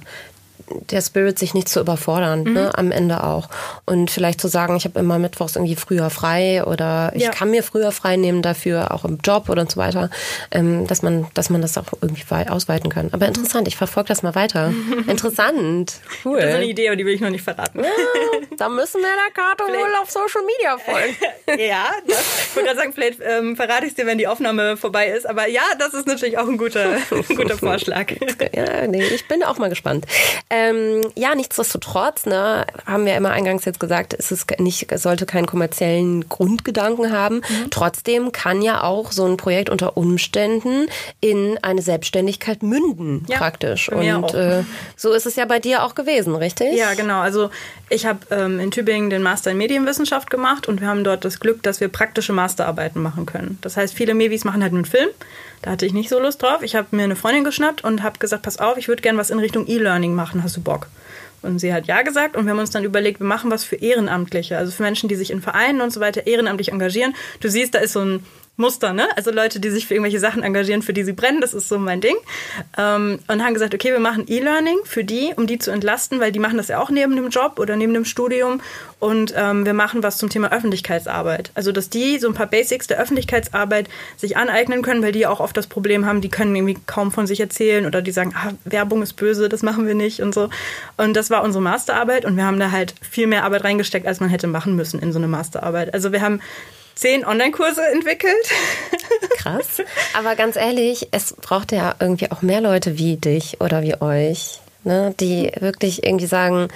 der Spirit, sich nicht zu überfordern, mhm. ne, am Ende auch. Und vielleicht zu sagen, ich habe immer mittwochs irgendwie früher frei oder ich ja. kann mir früher frei nehmen dafür, auch im Job oder so weiter, ähm, dass man, dass man das auch irgendwie ausweiten kann. Aber interessant, ich verfolge das mal weiter. interessant. Cool. Das ist eine Idee, aber die will ich noch nicht verraten. Ja, da müssen wir der Karte vielleicht. wohl auf Social Media folgen. ja, das, ich wollte gerade sagen, vielleicht ähm, verrate ich es dir, wenn die Aufnahme vorbei ist. Aber ja, das ist natürlich auch ein guter, ein guter Vorschlag. ja, nee, ich bin auch mal gespannt. Ähm, ja, nichtsdestotrotz, ne, haben wir immer eingangs jetzt gesagt, es ist nicht, sollte keinen kommerziellen Grundgedanken haben. Mhm. Trotzdem kann ja auch so ein Projekt unter Umständen in eine Selbstständigkeit münden, ja, praktisch. Und äh, so ist es ja bei dir auch gewesen, richtig? Ja, genau. Also ich habe ähm, in Tübingen den Master in Medienwissenschaft gemacht und wir haben dort das Glück, dass wir praktische Masterarbeiten machen können. Das heißt, viele Mevis machen halt einen Film. Da hatte ich nicht so Lust drauf. Ich habe mir eine Freundin geschnappt und habe gesagt, pass auf, ich würde gerne was in Richtung E-Learning machen. Hast du Bock? Und sie hat ja gesagt und wir haben uns dann überlegt, wir machen was für Ehrenamtliche, also für Menschen, die sich in Vereinen und so weiter ehrenamtlich engagieren. Du siehst, da ist so ein Muster, ne? Also Leute, die sich für irgendwelche Sachen engagieren, für die sie brennen, das ist so mein Ding. Ähm, und haben gesagt, okay, wir machen E-Learning für die, um die zu entlasten, weil die machen das ja auch neben dem Job oder neben dem Studium. Und ähm, wir machen was zum Thema Öffentlichkeitsarbeit. Also, dass die so ein paar Basics der Öffentlichkeitsarbeit sich aneignen können, weil die auch oft das Problem haben, die können irgendwie kaum von sich erzählen oder die sagen, ah, Werbung ist böse, das machen wir nicht und so. Und das war unsere Masterarbeit und wir haben da halt viel mehr Arbeit reingesteckt, als man hätte machen müssen in so eine Masterarbeit. Also wir haben zehn Online-Kurse entwickelt. Krass. Aber ganz ehrlich, es braucht ja irgendwie auch mehr Leute wie dich oder wie euch, ne, die wirklich irgendwie sagen,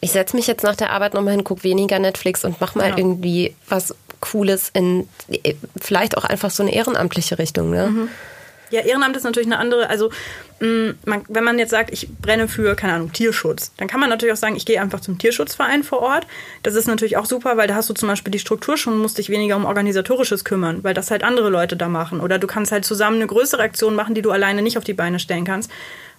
ich setze mich jetzt nach der Arbeit nochmal hin, gucke weniger Netflix und mache mal ja. irgendwie was Cooles in vielleicht auch einfach so eine ehrenamtliche Richtung. Ne? Mhm. Ja, Ehrenamt ist natürlich eine andere, also mm, man, wenn man jetzt sagt, ich brenne für, keine Ahnung, Tierschutz, dann kann man natürlich auch sagen, ich gehe einfach zum Tierschutzverein vor Ort. Das ist natürlich auch super, weil da hast du zum Beispiel die Struktur schon, musst dich weniger um Organisatorisches kümmern, weil das halt andere Leute da machen. Oder du kannst halt zusammen eine größere Aktion machen, die du alleine nicht auf die Beine stellen kannst.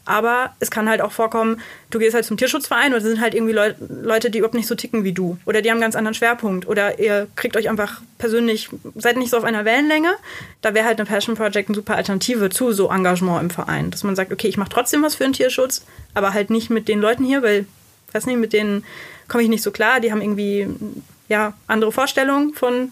Aber es kann halt auch vorkommen, du gehst halt zum Tierschutzverein es sind halt irgendwie Leut Leute, die überhaupt nicht so ticken wie du. Oder die haben einen ganz anderen Schwerpunkt. Oder ihr kriegt euch einfach persönlich, seid nicht so auf einer Wellenlänge. Da wäre halt eine Passion Project eine super Alternative zu so Engagement im Verein. Dass man sagt, okay, ich mache trotzdem was für den Tierschutz, aber halt nicht mit den Leuten hier, weil, weiß nicht, mit denen komme ich nicht so klar. Die haben irgendwie ja, andere Vorstellungen von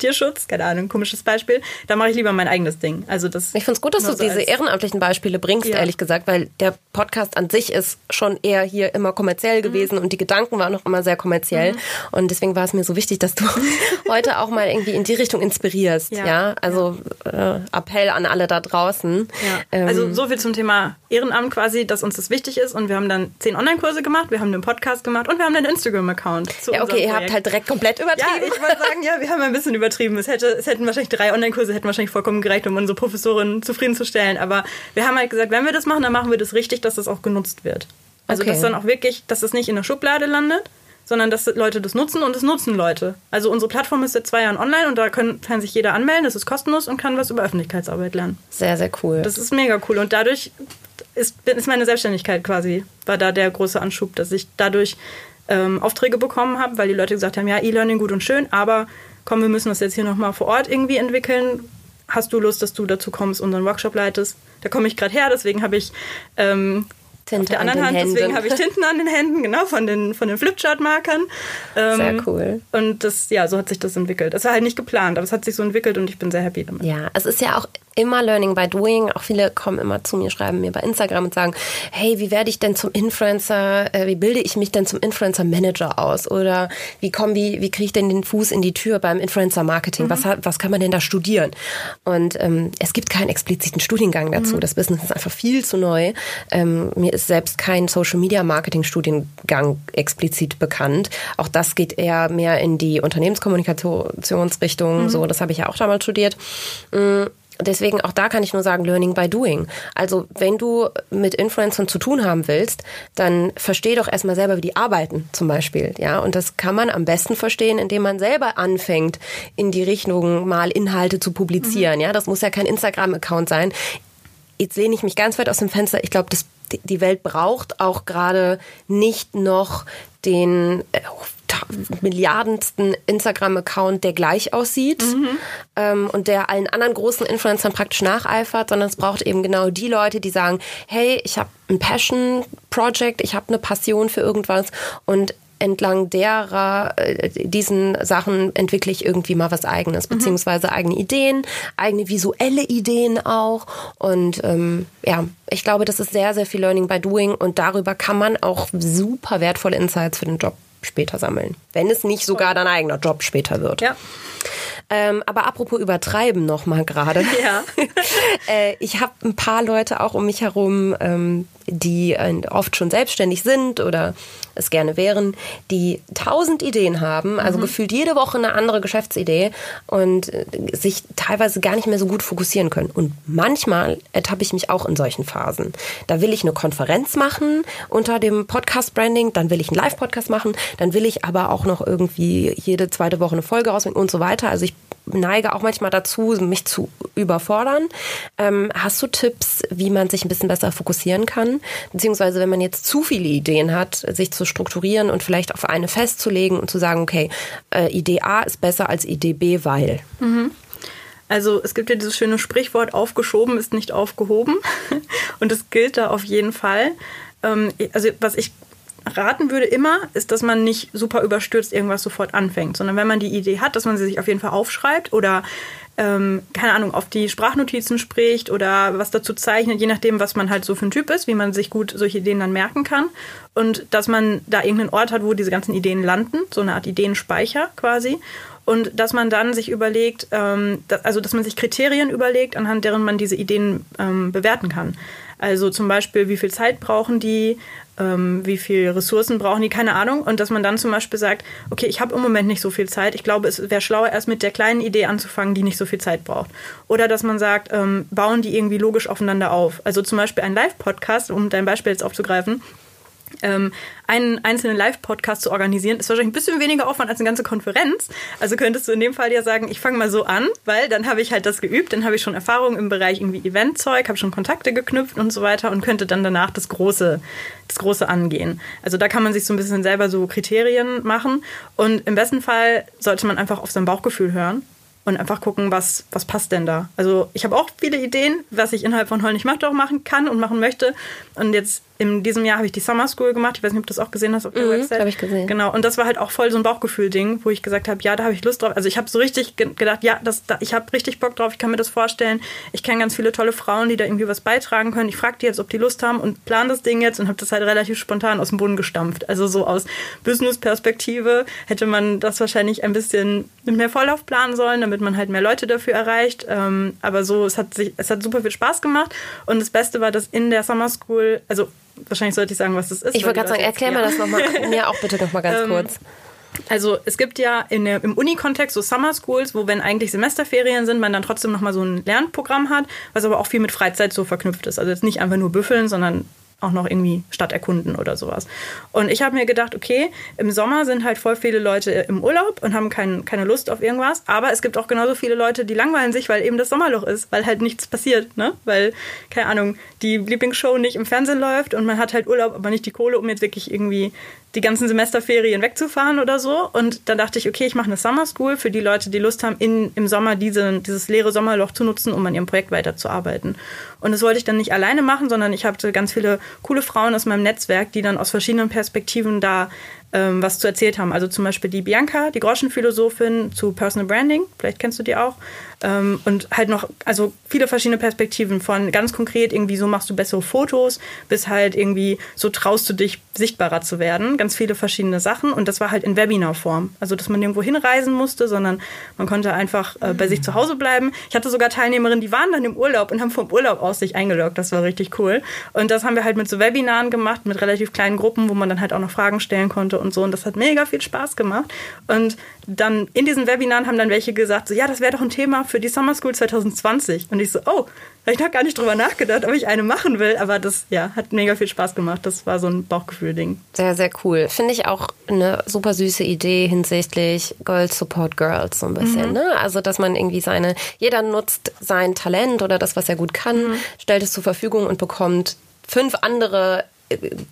Tierschutz, keine Ahnung, komisches Beispiel, da mache ich lieber mein eigenes Ding. Also das ich finde es gut, dass du so diese ehrenamtlichen Beispiele bringst, ja. ehrlich gesagt, weil der Podcast an sich ist schon eher hier immer kommerziell mhm. gewesen und die Gedanken waren noch immer sehr kommerziell. Mhm. Und deswegen war es mir so wichtig, dass du heute auch mal irgendwie in die Richtung inspirierst. Ja, ja? also ja. Äh, Appell an alle da draußen. Ähm, also so viel zum Thema Ehrenamt quasi, dass uns das wichtig ist. Und wir haben dann zehn Online-Kurse gemacht, wir haben einen Podcast gemacht und wir haben einen Instagram-Account. Ja, okay, ihr habt halt direkt komplett übertrieben. Ja, ich wollte sagen, ja, wir haben ein bisschen übertrieben übertrieben. Es, hätte, es hätten wahrscheinlich drei Online-Kurse hätten wahrscheinlich vollkommen gereicht, um unsere Professorin zufriedenzustellen. Aber wir haben halt gesagt, wenn wir das machen, dann machen wir das richtig, dass das auch genutzt wird. Also okay. dass dann auch wirklich, dass das nicht in der Schublade landet, sondern dass Leute das nutzen und es nutzen Leute. Also unsere Plattform ist seit zwei Jahren online und da können, kann sich jeder anmelden, das ist kostenlos und kann was über Öffentlichkeitsarbeit lernen. Sehr, sehr cool. Das ist mega cool und dadurch ist, ist meine Selbstständigkeit quasi, war da der große Anschub, dass ich dadurch ähm, Aufträge bekommen habe, weil die Leute gesagt haben, ja, E-Learning gut und schön, aber komm, wir müssen das jetzt hier nochmal vor Ort irgendwie entwickeln. Hast du Lust, dass du dazu kommst, unseren Workshop leitest? Da komme ich gerade her, deswegen habe ich ähm, Tinte auf der anderen Hand, Händen. deswegen habe ich Tinten an den Händen, genau, von den, von den Flipchart-Markern. Ähm, sehr cool. Und das, ja, so hat sich das entwickelt. Das war halt nicht geplant, aber es hat sich so entwickelt und ich bin sehr happy damit. Ja, es ist ja auch immer Learning by Doing. Auch viele kommen immer zu mir, schreiben mir bei Instagram und sagen, hey, wie werde ich denn zum Influencer, äh, wie bilde ich mich denn zum Influencer Manager aus? Oder wie komm, wie, wie kriege ich denn den Fuß in die Tür beim Influencer Marketing? Mhm. Was, was kann man denn da studieren? Und ähm, es gibt keinen expliziten Studiengang dazu. Mhm. Das Business ist einfach viel zu neu. Ähm, mir ist selbst kein Social Media Marketing Studiengang explizit bekannt. Auch das geht eher mehr in die Unternehmenskommunikationsrichtung. Mhm. So, das habe ich ja auch damals studiert. Mm, deswegen auch da kann ich nur sagen, Learning by Doing. Also wenn du mit Influencern zu tun haben willst, dann versteh doch erstmal selber, wie die arbeiten zum Beispiel. Ja, und das kann man am besten verstehen, indem man selber anfängt, in die Richtung mal Inhalte zu publizieren. Mhm. Ja, das muss ja kein Instagram-Account sein. Jetzt lehne ich mich ganz weit aus dem Fenster. Ich glaube, die Welt braucht auch gerade nicht noch den äh, milliardensten Instagram-Account, der gleich aussieht mhm. ähm, und der allen anderen großen Influencern praktisch nacheifert, sondern es braucht eben genau die Leute, die sagen, hey, ich habe ein Passion-Project, ich habe eine Passion für irgendwas und entlang derer, äh, diesen Sachen entwickle ich irgendwie mal was eigenes, mhm. beziehungsweise eigene Ideen, eigene visuelle Ideen auch. Und ähm, ja, ich glaube, das ist sehr, sehr viel Learning by Doing und darüber kann man auch super wertvolle Insights für den Job später sammeln. Wenn es nicht sogar dein eigener Job später wird. Ja. Ähm, aber apropos übertreiben noch mal gerade. Ja. äh, ich habe ein paar Leute auch um mich herum, ähm, die äh, oft schon selbstständig sind oder es gerne wären, die tausend Ideen haben, also mhm. gefühlt jede Woche eine andere Geschäftsidee und äh, sich teilweise gar nicht mehr so gut fokussieren können. Und manchmal ertappe ich mich auch in solchen Phasen. Da will ich eine Konferenz machen unter dem Podcast-Branding, dann will ich einen Live-Podcast machen, dann will ich aber auch noch irgendwie jede zweite Woche eine Folge rausbringen und so weiter. Also ich neige auch manchmal dazu, mich zu überfordern. Ähm, hast du Tipps, wie man sich ein bisschen besser fokussieren kann? Beziehungsweise, wenn man jetzt zu viele Ideen hat, sich zu strukturieren und vielleicht auf eine festzulegen und zu sagen, okay, äh, Idee A ist besser als Idee B, weil. Mhm. Also es gibt ja dieses schöne Sprichwort, aufgeschoben ist nicht aufgehoben. Und das gilt da auf jeden Fall. Ähm, also was ich raten würde immer, ist, dass man nicht super überstürzt irgendwas sofort anfängt, sondern wenn man die Idee hat, dass man sie sich auf jeden Fall aufschreibt oder ähm, keine Ahnung, auf die Sprachnotizen spricht oder was dazu zeichnet, je nachdem, was man halt so für ein Typ ist, wie man sich gut solche Ideen dann merken kann. Und dass man da irgendeinen Ort hat, wo diese ganzen Ideen landen, so eine Art Ideenspeicher quasi und dass man dann sich überlegt, ähm, dass, also dass man sich Kriterien überlegt, anhand deren man diese Ideen ähm, bewerten kann. Also zum Beispiel, wie viel Zeit brauchen die, ähm, wie viel Ressourcen brauchen die, keine Ahnung. Und dass man dann zum Beispiel sagt, okay, ich habe im Moment nicht so viel Zeit. Ich glaube, es wäre schlauer, erst mit der kleinen Idee anzufangen, die nicht so viel Zeit braucht. Oder dass man sagt, ähm, bauen die irgendwie logisch aufeinander auf. Also zum Beispiel ein Live-Podcast, um dein Beispiel jetzt aufzugreifen ähm, einen einzelnen Live-Podcast zu organisieren, ist wahrscheinlich ein bisschen weniger Aufwand als eine ganze Konferenz. Also könntest du in dem Fall ja sagen, ich fange mal so an, weil dann habe ich halt das geübt, dann habe ich schon Erfahrung im Bereich irgendwie Eventzeug, habe schon Kontakte geknüpft und so weiter und könnte dann danach das Große, das Große angehen. Also da kann man sich so ein bisschen selber so Kriterien machen und im besten Fall sollte man einfach auf sein Bauchgefühl hören und einfach gucken, was, was passt denn da. Also ich habe auch viele Ideen, was ich innerhalb von Heul nicht macht auch machen kann und machen möchte. Und jetzt in diesem Jahr habe ich die Summer School gemacht. Ich weiß nicht, ob du das auch gesehen hast auf der mhm, Website. habe ich gesehen. Genau. Und das war halt auch voll so ein Bauchgefühl-Ding, wo ich gesagt habe, ja, da habe ich Lust drauf. Also ich habe so richtig gedacht, ja, das, da, ich habe richtig Bock drauf. Ich kann mir das vorstellen. Ich kenne ganz viele tolle Frauen, die da irgendwie was beitragen können. Ich frage die jetzt, ob die Lust haben und plan das Ding jetzt und habe das halt relativ spontan aus dem Boden gestampft. Also so aus Business-Perspektive hätte man das wahrscheinlich ein bisschen mit mehr Vorlauf planen sollen, damit man halt mehr Leute dafür erreicht. Ähm, aber so, es hat, sich, es hat super viel Spaß gemacht. Und das Beste war, dass in der Summer School, also wahrscheinlich sollte ich sagen, was das ist. Ich wollte gerade sagen, erklär mir das nochmal, mir auch bitte nochmal ganz ähm, kurz. Also es gibt ja in im Uni-Kontext so Summer Schools, wo wenn eigentlich Semesterferien sind, man dann trotzdem nochmal so ein Lernprogramm hat, was aber auch viel mit Freizeit so verknüpft ist. Also jetzt nicht einfach nur büffeln, sondern auch noch irgendwie Stadt erkunden oder sowas. Und ich habe mir gedacht, okay, im Sommer sind halt voll viele Leute im Urlaub und haben kein, keine Lust auf irgendwas, aber es gibt auch genauso viele Leute, die langweilen sich, weil eben das Sommerloch ist, weil halt nichts passiert, ne? Weil, keine Ahnung, die Lieblingsshow nicht im Fernsehen läuft und man hat halt Urlaub, aber nicht die Kohle, um jetzt wirklich irgendwie die ganzen Semesterferien wegzufahren oder so. Und dann dachte ich, okay, ich mache eine Summer School für die Leute, die Lust haben, in, im Sommer diese, dieses leere Sommerloch zu nutzen, um an ihrem Projekt weiterzuarbeiten. Und das wollte ich dann nicht alleine machen, sondern ich hatte ganz viele coole Frauen aus meinem Netzwerk, die dann aus verschiedenen Perspektiven da ähm, was zu erzählt haben. Also zum Beispiel die Bianca, die Groschenphilosophin zu Personal Branding, vielleicht kennst du die auch. Ähm, und halt noch, also viele verschiedene Perspektiven von ganz konkret irgendwie so machst du bessere Fotos, bis halt irgendwie so traust du dich sichtbarer zu werden. Ganz viele verschiedene Sachen. Und das war halt in Webinarform. Also, dass man nirgendwo hinreisen musste, sondern man konnte einfach äh, bei sich zu Hause bleiben. Ich hatte sogar Teilnehmerinnen, die waren dann im Urlaub und haben vom Urlaub aus sich eingeloggt. Das war richtig cool. Und das haben wir halt mit so Webinaren gemacht, mit relativ kleinen Gruppen, wo man dann halt auch noch Fragen stellen konnte und so. Und das hat mega viel Spaß gemacht. Und dann in diesen Webinaren haben dann welche gesagt, so, ja, das wäre doch ein Thema für die Summer School 2020. Und ich so, oh, habe ich noch gar nicht drüber nachgedacht, ob ich eine machen will. Aber das, ja, hat mega viel Spaß gemacht. Das war so ein Bauchgefühl-Ding. Sehr, sehr cool. Finde ich auch eine super süße Idee hinsichtlich Girls Support Girls so ein bisschen. Mhm. Ne? Also, dass man irgendwie seine, jeder nutzt sein Talent oder das, was er gut kann, mhm. stellt es zur Verfügung und bekommt fünf andere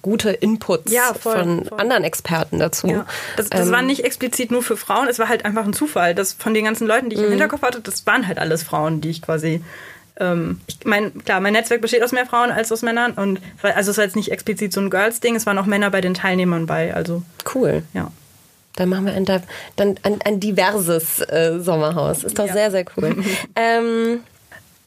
gute Inputs ja, voll, von voll. anderen Experten dazu. Ja. Das, das ähm, war nicht explizit nur für Frauen, es war halt einfach ein Zufall. dass von den ganzen Leuten, die ich im mhm. Hinterkopf hatte, das waren halt alles Frauen, die ich quasi. Ähm, ich mein, klar, mein Netzwerk besteht aus mehr Frauen als aus Männern und also es war jetzt nicht explizit so ein Girls-Ding, es waren auch Männer bei den Teilnehmern bei. Also cool. Ja. Dann machen wir ein, dann ein, ein diverses äh, Sommerhaus. Ist doch ja. sehr, sehr cool. ähm,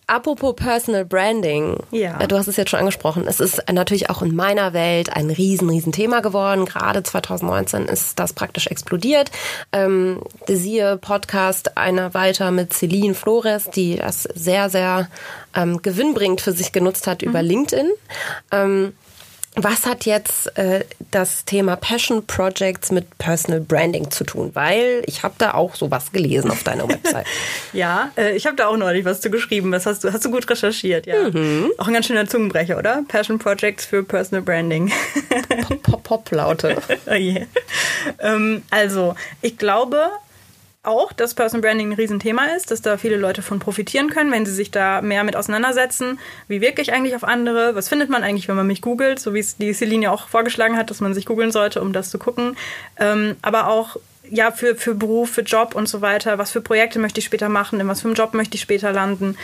Apropos Personal Branding. Ja. Du hast es jetzt schon angesprochen. Es ist natürlich auch in meiner Welt ein riesen, riesen Thema geworden. Gerade 2019 ist das praktisch explodiert. Ähm, siehe Podcast einer weiter mit Celine Flores, die das sehr, sehr ähm, gewinnbringend für sich genutzt hat über mhm. LinkedIn. Ähm, was hat jetzt äh, das Thema Passion Projects mit Personal Branding zu tun? Weil ich habe da auch sowas gelesen auf deiner Website. ja, äh, ich habe da auch neulich was zu geschrieben. Das hast du, hast du gut recherchiert, ja. Mhm. Auch ein ganz schöner Zungenbrecher, oder? Passion Projects für Personal Branding. pop, pop, pop, Laute. oh yeah. ähm, also, ich glaube, auch, dass Personal Branding ein Riesenthema ist, dass da viele Leute von profitieren können, wenn sie sich da mehr mit auseinandersetzen. Wie wirke ich eigentlich auf andere? Was findet man eigentlich, wenn man mich googelt? So wie es die Celine ja auch vorgeschlagen hat, dass man sich googeln sollte, um das zu gucken. Ähm, aber auch, ja, für, für Beruf, für Job und so weiter. Was für Projekte möchte ich später machen? In was für einem Job möchte ich später landen?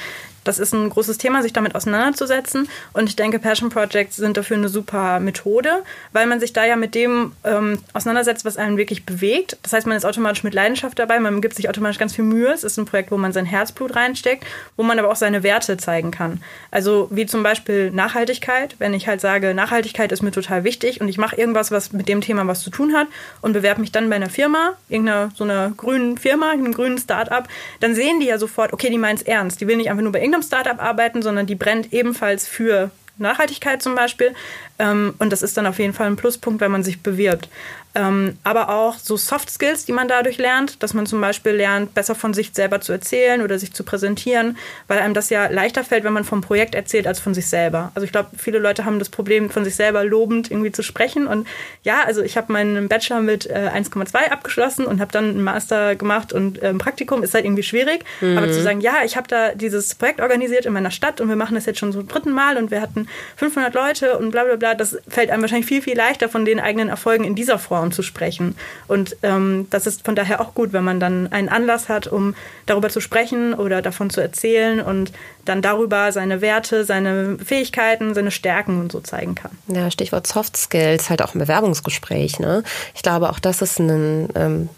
Das ist ein großes Thema, sich damit auseinanderzusetzen. Und ich denke, Passion Projects sind dafür eine super Methode, weil man sich da ja mit dem ähm, auseinandersetzt, was einen wirklich bewegt. Das heißt, man ist automatisch mit Leidenschaft dabei, man gibt sich automatisch ganz viel Mühe. Es ist ein Projekt, wo man sein Herzblut reinsteckt, wo man aber auch seine Werte zeigen kann. Also wie zum Beispiel Nachhaltigkeit. Wenn ich halt sage, Nachhaltigkeit ist mir total wichtig und ich mache irgendwas, was mit dem Thema was zu tun hat und bewerbe mich dann bei einer Firma, irgendeiner so einer grünen Firma, einem grünen Start-up, dann sehen die ja sofort, okay, die meint es ernst. Die will nicht einfach nur bei irgendeinem Startup arbeiten, sondern die brennt ebenfalls für Nachhaltigkeit zum Beispiel. Ähm, und das ist dann auf jeden Fall ein Pluspunkt, wenn man sich bewirbt. Ähm, aber auch so Soft Skills, die man dadurch lernt, dass man zum Beispiel lernt, besser von sich selber zu erzählen oder sich zu präsentieren, weil einem das ja leichter fällt, wenn man vom Projekt erzählt, als von sich selber. Also ich glaube, viele Leute haben das Problem, von sich selber lobend irgendwie zu sprechen. Und ja, also ich habe meinen Bachelor mit äh, 1,2 abgeschlossen und habe dann einen Master gemacht und äh, ein Praktikum ist halt irgendwie schwierig. Mhm. Aber zu sagen, ja, ich habe da dieses Projekt organisiert in meiner Stadt und wir machen das jetzt schon zum dritten Mal und wir hatten 500 Leute und bla bla bla, das fällt einem wahrscheinlich viel, viel leichter von den eigenen Erfolgen in dieser Form zu sprechen. Und ähm, das ist von daher auch gut, wenn man dann einen Anlass hat, um darüber zu sprechen oder davon zu erzählen und dann darüber seine Werte, seine Fähigkeiten, seine Stärken und so zeigen kann. Ja, Stichwort Soft Skills, halt auch im Bewerbungsgespräch. Ne? Ich glaube, auch das ist ein, ähm,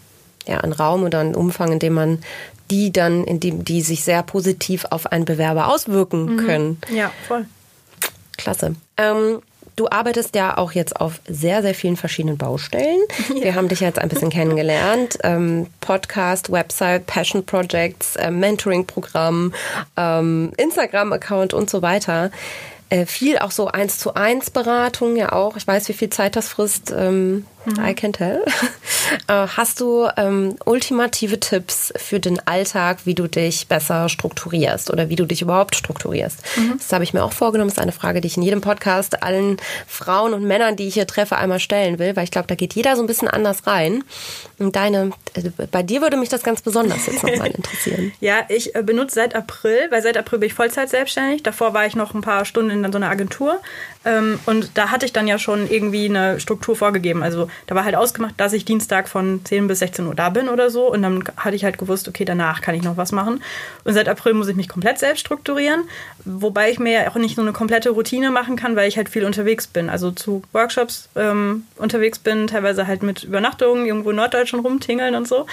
ja, ein Raum oder ein Umfang, in dem man die dann, in dem die sich sehr positiv auf einen Bewerber auswirken mhm. können. Ja, voll. Klasse. Ähm, Du arbeitest ja auch jetzt auf sehr, sehr vielen verschiedenen Baustellen. Ja. Wir haben dich jetzt ein bisschen kennengelernt. Ähm, Podcast, Website, Passion Projects, äh, Mentoring-Programm, ähm, Instagram-Account und so weiter. Äh, viel auch so eins zu eins Beratung ja auch. Ich weiß, wie viel Zeit das frisst. Ähm. I can tell. Äh, hast du ähm, ultimative Tipps für den Alltag, wie du dich besser strukturierst oder wie du dich überhaupt strukturierst? Mhm. Das habe ich mir auch vorgenommen. Das ist eine Frage, die ich in jedem Podcast allen Frauen und Männern, die ich hier treffe, einmal stellen will, weil ich glaube, da geht jeder so ein bisschen anders rein. Und deine, äh, bei dir würde mich das ganz besonders jetzt nochmal interessieren. ja, ich äh, benutze seit April, weil seit April bin ich Vollzeit selbstständig. Davor war ich noch ein paar Stunden in so einer Agentur. Ähm, und da hatte ich dann ja schon irgendwie eine Struktur vorgegeben. Also da war halt ausgemacht, dass ich Dienstag von 10 bis 16 Uhr da bin oder so. Und dann hatte ich halt gewusst, okay, danach kann ich noch was machen. Und seit April muss ich mich komplett selbst strukturieren. Wobei ich mir ja auch nicht so eine komplette Routine machen kann, weil ich halt viel unterwegs bin. Also zu Workshops ähm, unterwegs bin, teilweise halt mit Übernachtungen irgendwo in Norddeutschland rumtingeln und so.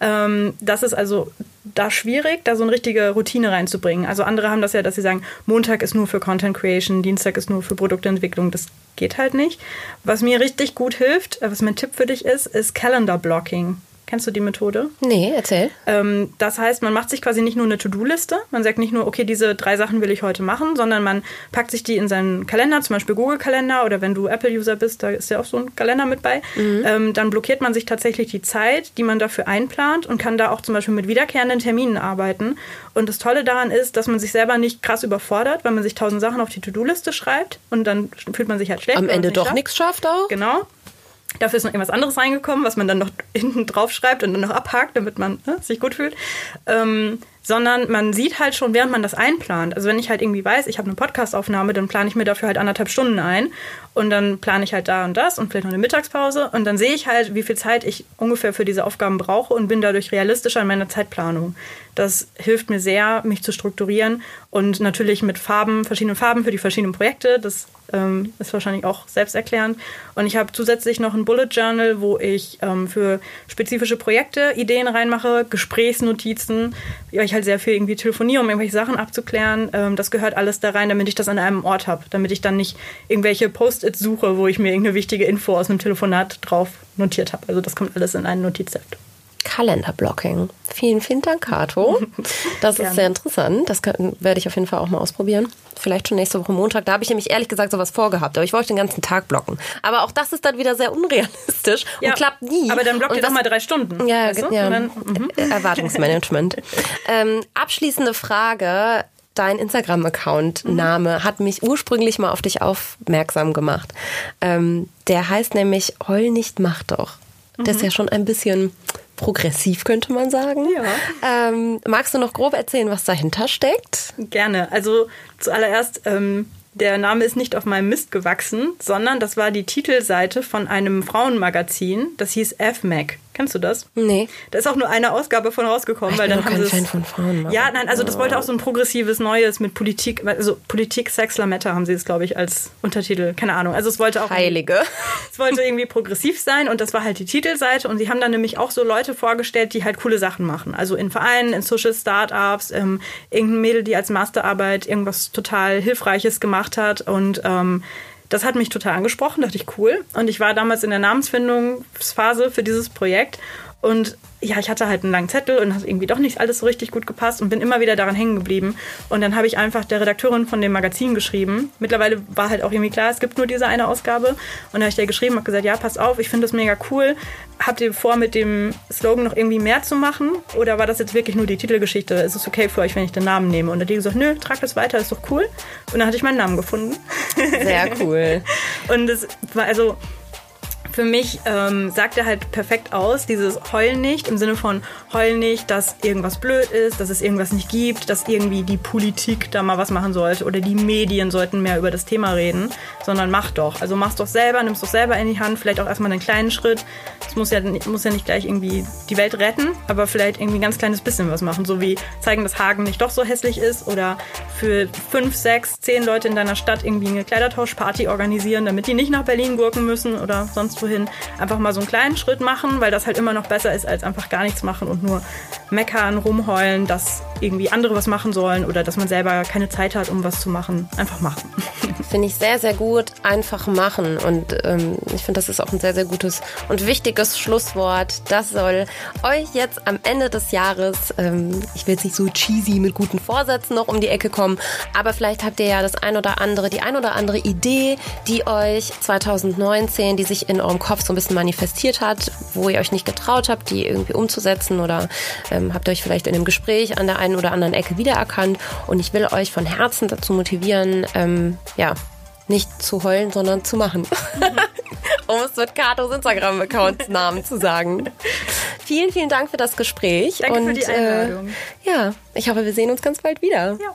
Ähm, das ist also da schwierig, da so eine richtige Routine reinzubringen. Also andere haben das ja, dass sie sagen, Montag ist nur für Content Creation, Dienstag ist nur für Produktentwicklung. Das geht halt nicht. Was mir richtig gut hilft, was mein Tipp für dich ist, ist Calendar Blocking. Kennst du die Methode? Nee, erzähl. Ähm, das heißt, man macht sich quasi nicht nur eine To-Do-Liste. Man sagt nicht nur, okay, diese drei Sachen will ich heute machen, sondern man packt sich die in seinen Kalender, zum Beispiel Google-Kalender oder wenn du Apple-User bist, da ist ja auch so ein Kalender mit bei. Mhm. Ähm, dann blockiert man sich tatsächlich die Zeit, die man dafür einplant und kann da auch zum Beispiel mit wiederkehrenden Terminen arbeiten. Und das Tolle daran ist, dass man sich selber nicht krass überfordert, weil man sich tausend Sachen auf die To-Do-Liste schreibt und dann fühlt man sich halt schlecht. Am Ende doch nichts schafft auch. Genau. Dafür ist noch irgendwas anderes reingekommen, was man dann noch hinten drauf schreibt und dann noch abhakt, damit man ne, sich gut fühlt. Ähm, sondern man sieht halt schon, während man das einplant. Also wenn ich halt irgendwie weiß, ich habe eine Podcastaufnahme, dann plane ich mir dafür halt anderthalb Stunden ein und dann plane ich halt da und das und vielleicht noch eine Mittagspause und dann sehe ich halt, wie viel Zeit ich ungefähr für diese Aufgaben brauche und bin dadurch realistischer in meiner Zeitplanung. Das hilft mir sehr, mich zu strukturieren und natürlich mit Farben, verschiedenen Farben für die verschiedenen Projekte. Das ähm, ist wahrscheinlich auch selbsterklärend. Und ich habe zusätzlich noch ein Bullet Journal, wo ich ähm, für spezifische Projekte Ideen reinmache, Gesprächsnotizen. Ich halt sehr viel irgendwie telefoniere, um irgendwelche Sachen abzuklären. Ähm, das gehört alles da rein, damit ich das an einem Ort habe. Damit ich dann nicht irgendwelche Post-its suche, wo ich mir irgendeine wichtige Info aus einem Telefonat drauf notiert habe. Also das kommt alles in einen Notizheft. Kalenderblocking. Vielen, vielen Dank, Kato. Das ist sehr interessant. Das kann, werde ich auf jeden Fall auch mal ausprobieren. Vielleicht schon nächste Woche Montag. Da habe ich nämlich ehrlich gesagt sowas vorgehabt. Aber ich wollte den ganzen Tag blocken. Aber auch das ist dann wieder sehr unrealistisch und ja, klappt nie. Aber dann blockt ihr doch mal drei Stunden. Ja, weißt du? ja. Dann, mhm. Erwartungsmanagement. ähm, abschließende Frage dein Instagram-Account-Name mhm. hat mich ursprünglich mal auf dich aufmerksam gemacht. Ähm, der heißt nämlich Heul nicht, mach doch. Mhm. Das ist ja schon ein bisschen progressiv, könnte man sagen. Ja. Ähm, magst du noch grob erzählen, was dahinter steckt? Gerne. Also zuallererst, ähm, der Name ist nicht auf meinem Mist gewachsen, sondern das war die Titelseite von einem Frauenmagazin, das hieß F-Mac. Kennst du das? Nee. Da ist auch nur eine Ausgabe von rausgekommen, Ich weil bin dann haben kein sie es- Fan von Frauen. Ja, nein, also das wollte auch so ein progressives Neues mit Politik, also Politik, Sex, Lametta haben sie es, glaube ich, als Untertitel. Keine Ahnung. Also es wollte auch Heilige. es wollte irgendwie progressiv sein und das war halt die Titelseite und sie haben dann nämlich auch so Leute vorgestellt, die halt coole Sachen machen. Also in Vereinen, in Social Startups, ähm, irgendein Mädel, die als Masterarbeit irgendwas total Hilfreiches gemacht hat und ähm, das hat mich total angesprochen, dachte ich cool. Und ich war damals in der Namensfindungsphase für dieses Projekt und ja, ich hatte halt einen langen Zettel und hat irgendwie doch nicht alles so richtig gut gepasst und bin immer wieder daran hängen geblieben. Und dann habe ich einfach der Redakteurin von dem Magazin geschrieben. Mittlerweile war halt auch irgendwie klar, es gibt nur diese eine Ausgabe. Und dann habe ich der geschrieben und gesagt, ja, pass auf, ich finde das mega cool. Habt ihr vor, mit dem Slogan noch irgendwie mehr zu machen? Oder war das jetzt wirklich nur die Titelgeschichte? Ist es okay für euch, wenn ich den Namen nehme? Und dann hat die gesagt, nö, trag das weiter, ist doch cool. Und dann hatte ich meinen Namen gefunden. Sehr cool. Und es war also für mich ähm, sagt er halt perfekt aus, dieses Heul nicht, im Sinne von Heul nicht, dass irgendwas blöd ist, dass es irgendwas nicht gibt, dass irgendwie die Politik da mal was machen sollte oder die Medien sollten mehr über das Thema reden, sondern mach doch. Also mach's doch selber, nimm's doch selber in die Hand, vielleicht auch erstmal einen kleinen Schritt. Es muss ja, muss ja nicht gleich irgendwie die Welt retten, aber vielleicht irgendwie ein ganz kleines bisschen was machen, so wie zeigen, dass Hagen nicht doch so hässlich ist oder für fünf, sechs, zehn Leute in deiner Stadt irgendwie eine Kleidertauschparty organisieren, damit die nicht nach Berlin gurken müssen oder sonst wohin. Einfach mal so einen kleinen Schritt machen, weil das halt immer noch besser ist, als einfach gar nichts machen und nur meckern, rumheulen, dass irgendwie andere was machen sollen oder dass man selber keine Zeit hat, um was zu machen. Einfach machen. Finde ich sehr, sehr gut. Einfach machen. Und ähm, ich finde, das ist auch ein sehr, sehr gutes und wichtiges Schlusswort. Das soll euch jetzt am Ende des Jahres, ähm, ich will jetzt nicht so cheesy mit guten Vorsätzen noch um die Ecke kommen, aber vielleicht habt ihr ja das ein oder andere, die ein oder andere Idee, die euch 2019, die sich in eurem Kopf so ein bisschen manifestiert hat, wo ihr euch nicht getraut habt, die irgendwie umzusetzen oder ähm, habt euch vielleicht in einem Gespräch an der einen oder anderen Ecke wiedererkannt. Und ich will euch von Herzen dazu motivieren, ähm, ja, nicht zu heulen, sondern zu machen. um es mit Katos Instagram-Account Namen zu sagen. Vielen, vielen Dank für das Gespräch. Danke und, für die Einladung. Äh, ja, ich hoffe, wir sehen uns ganz bald wieder. Ja.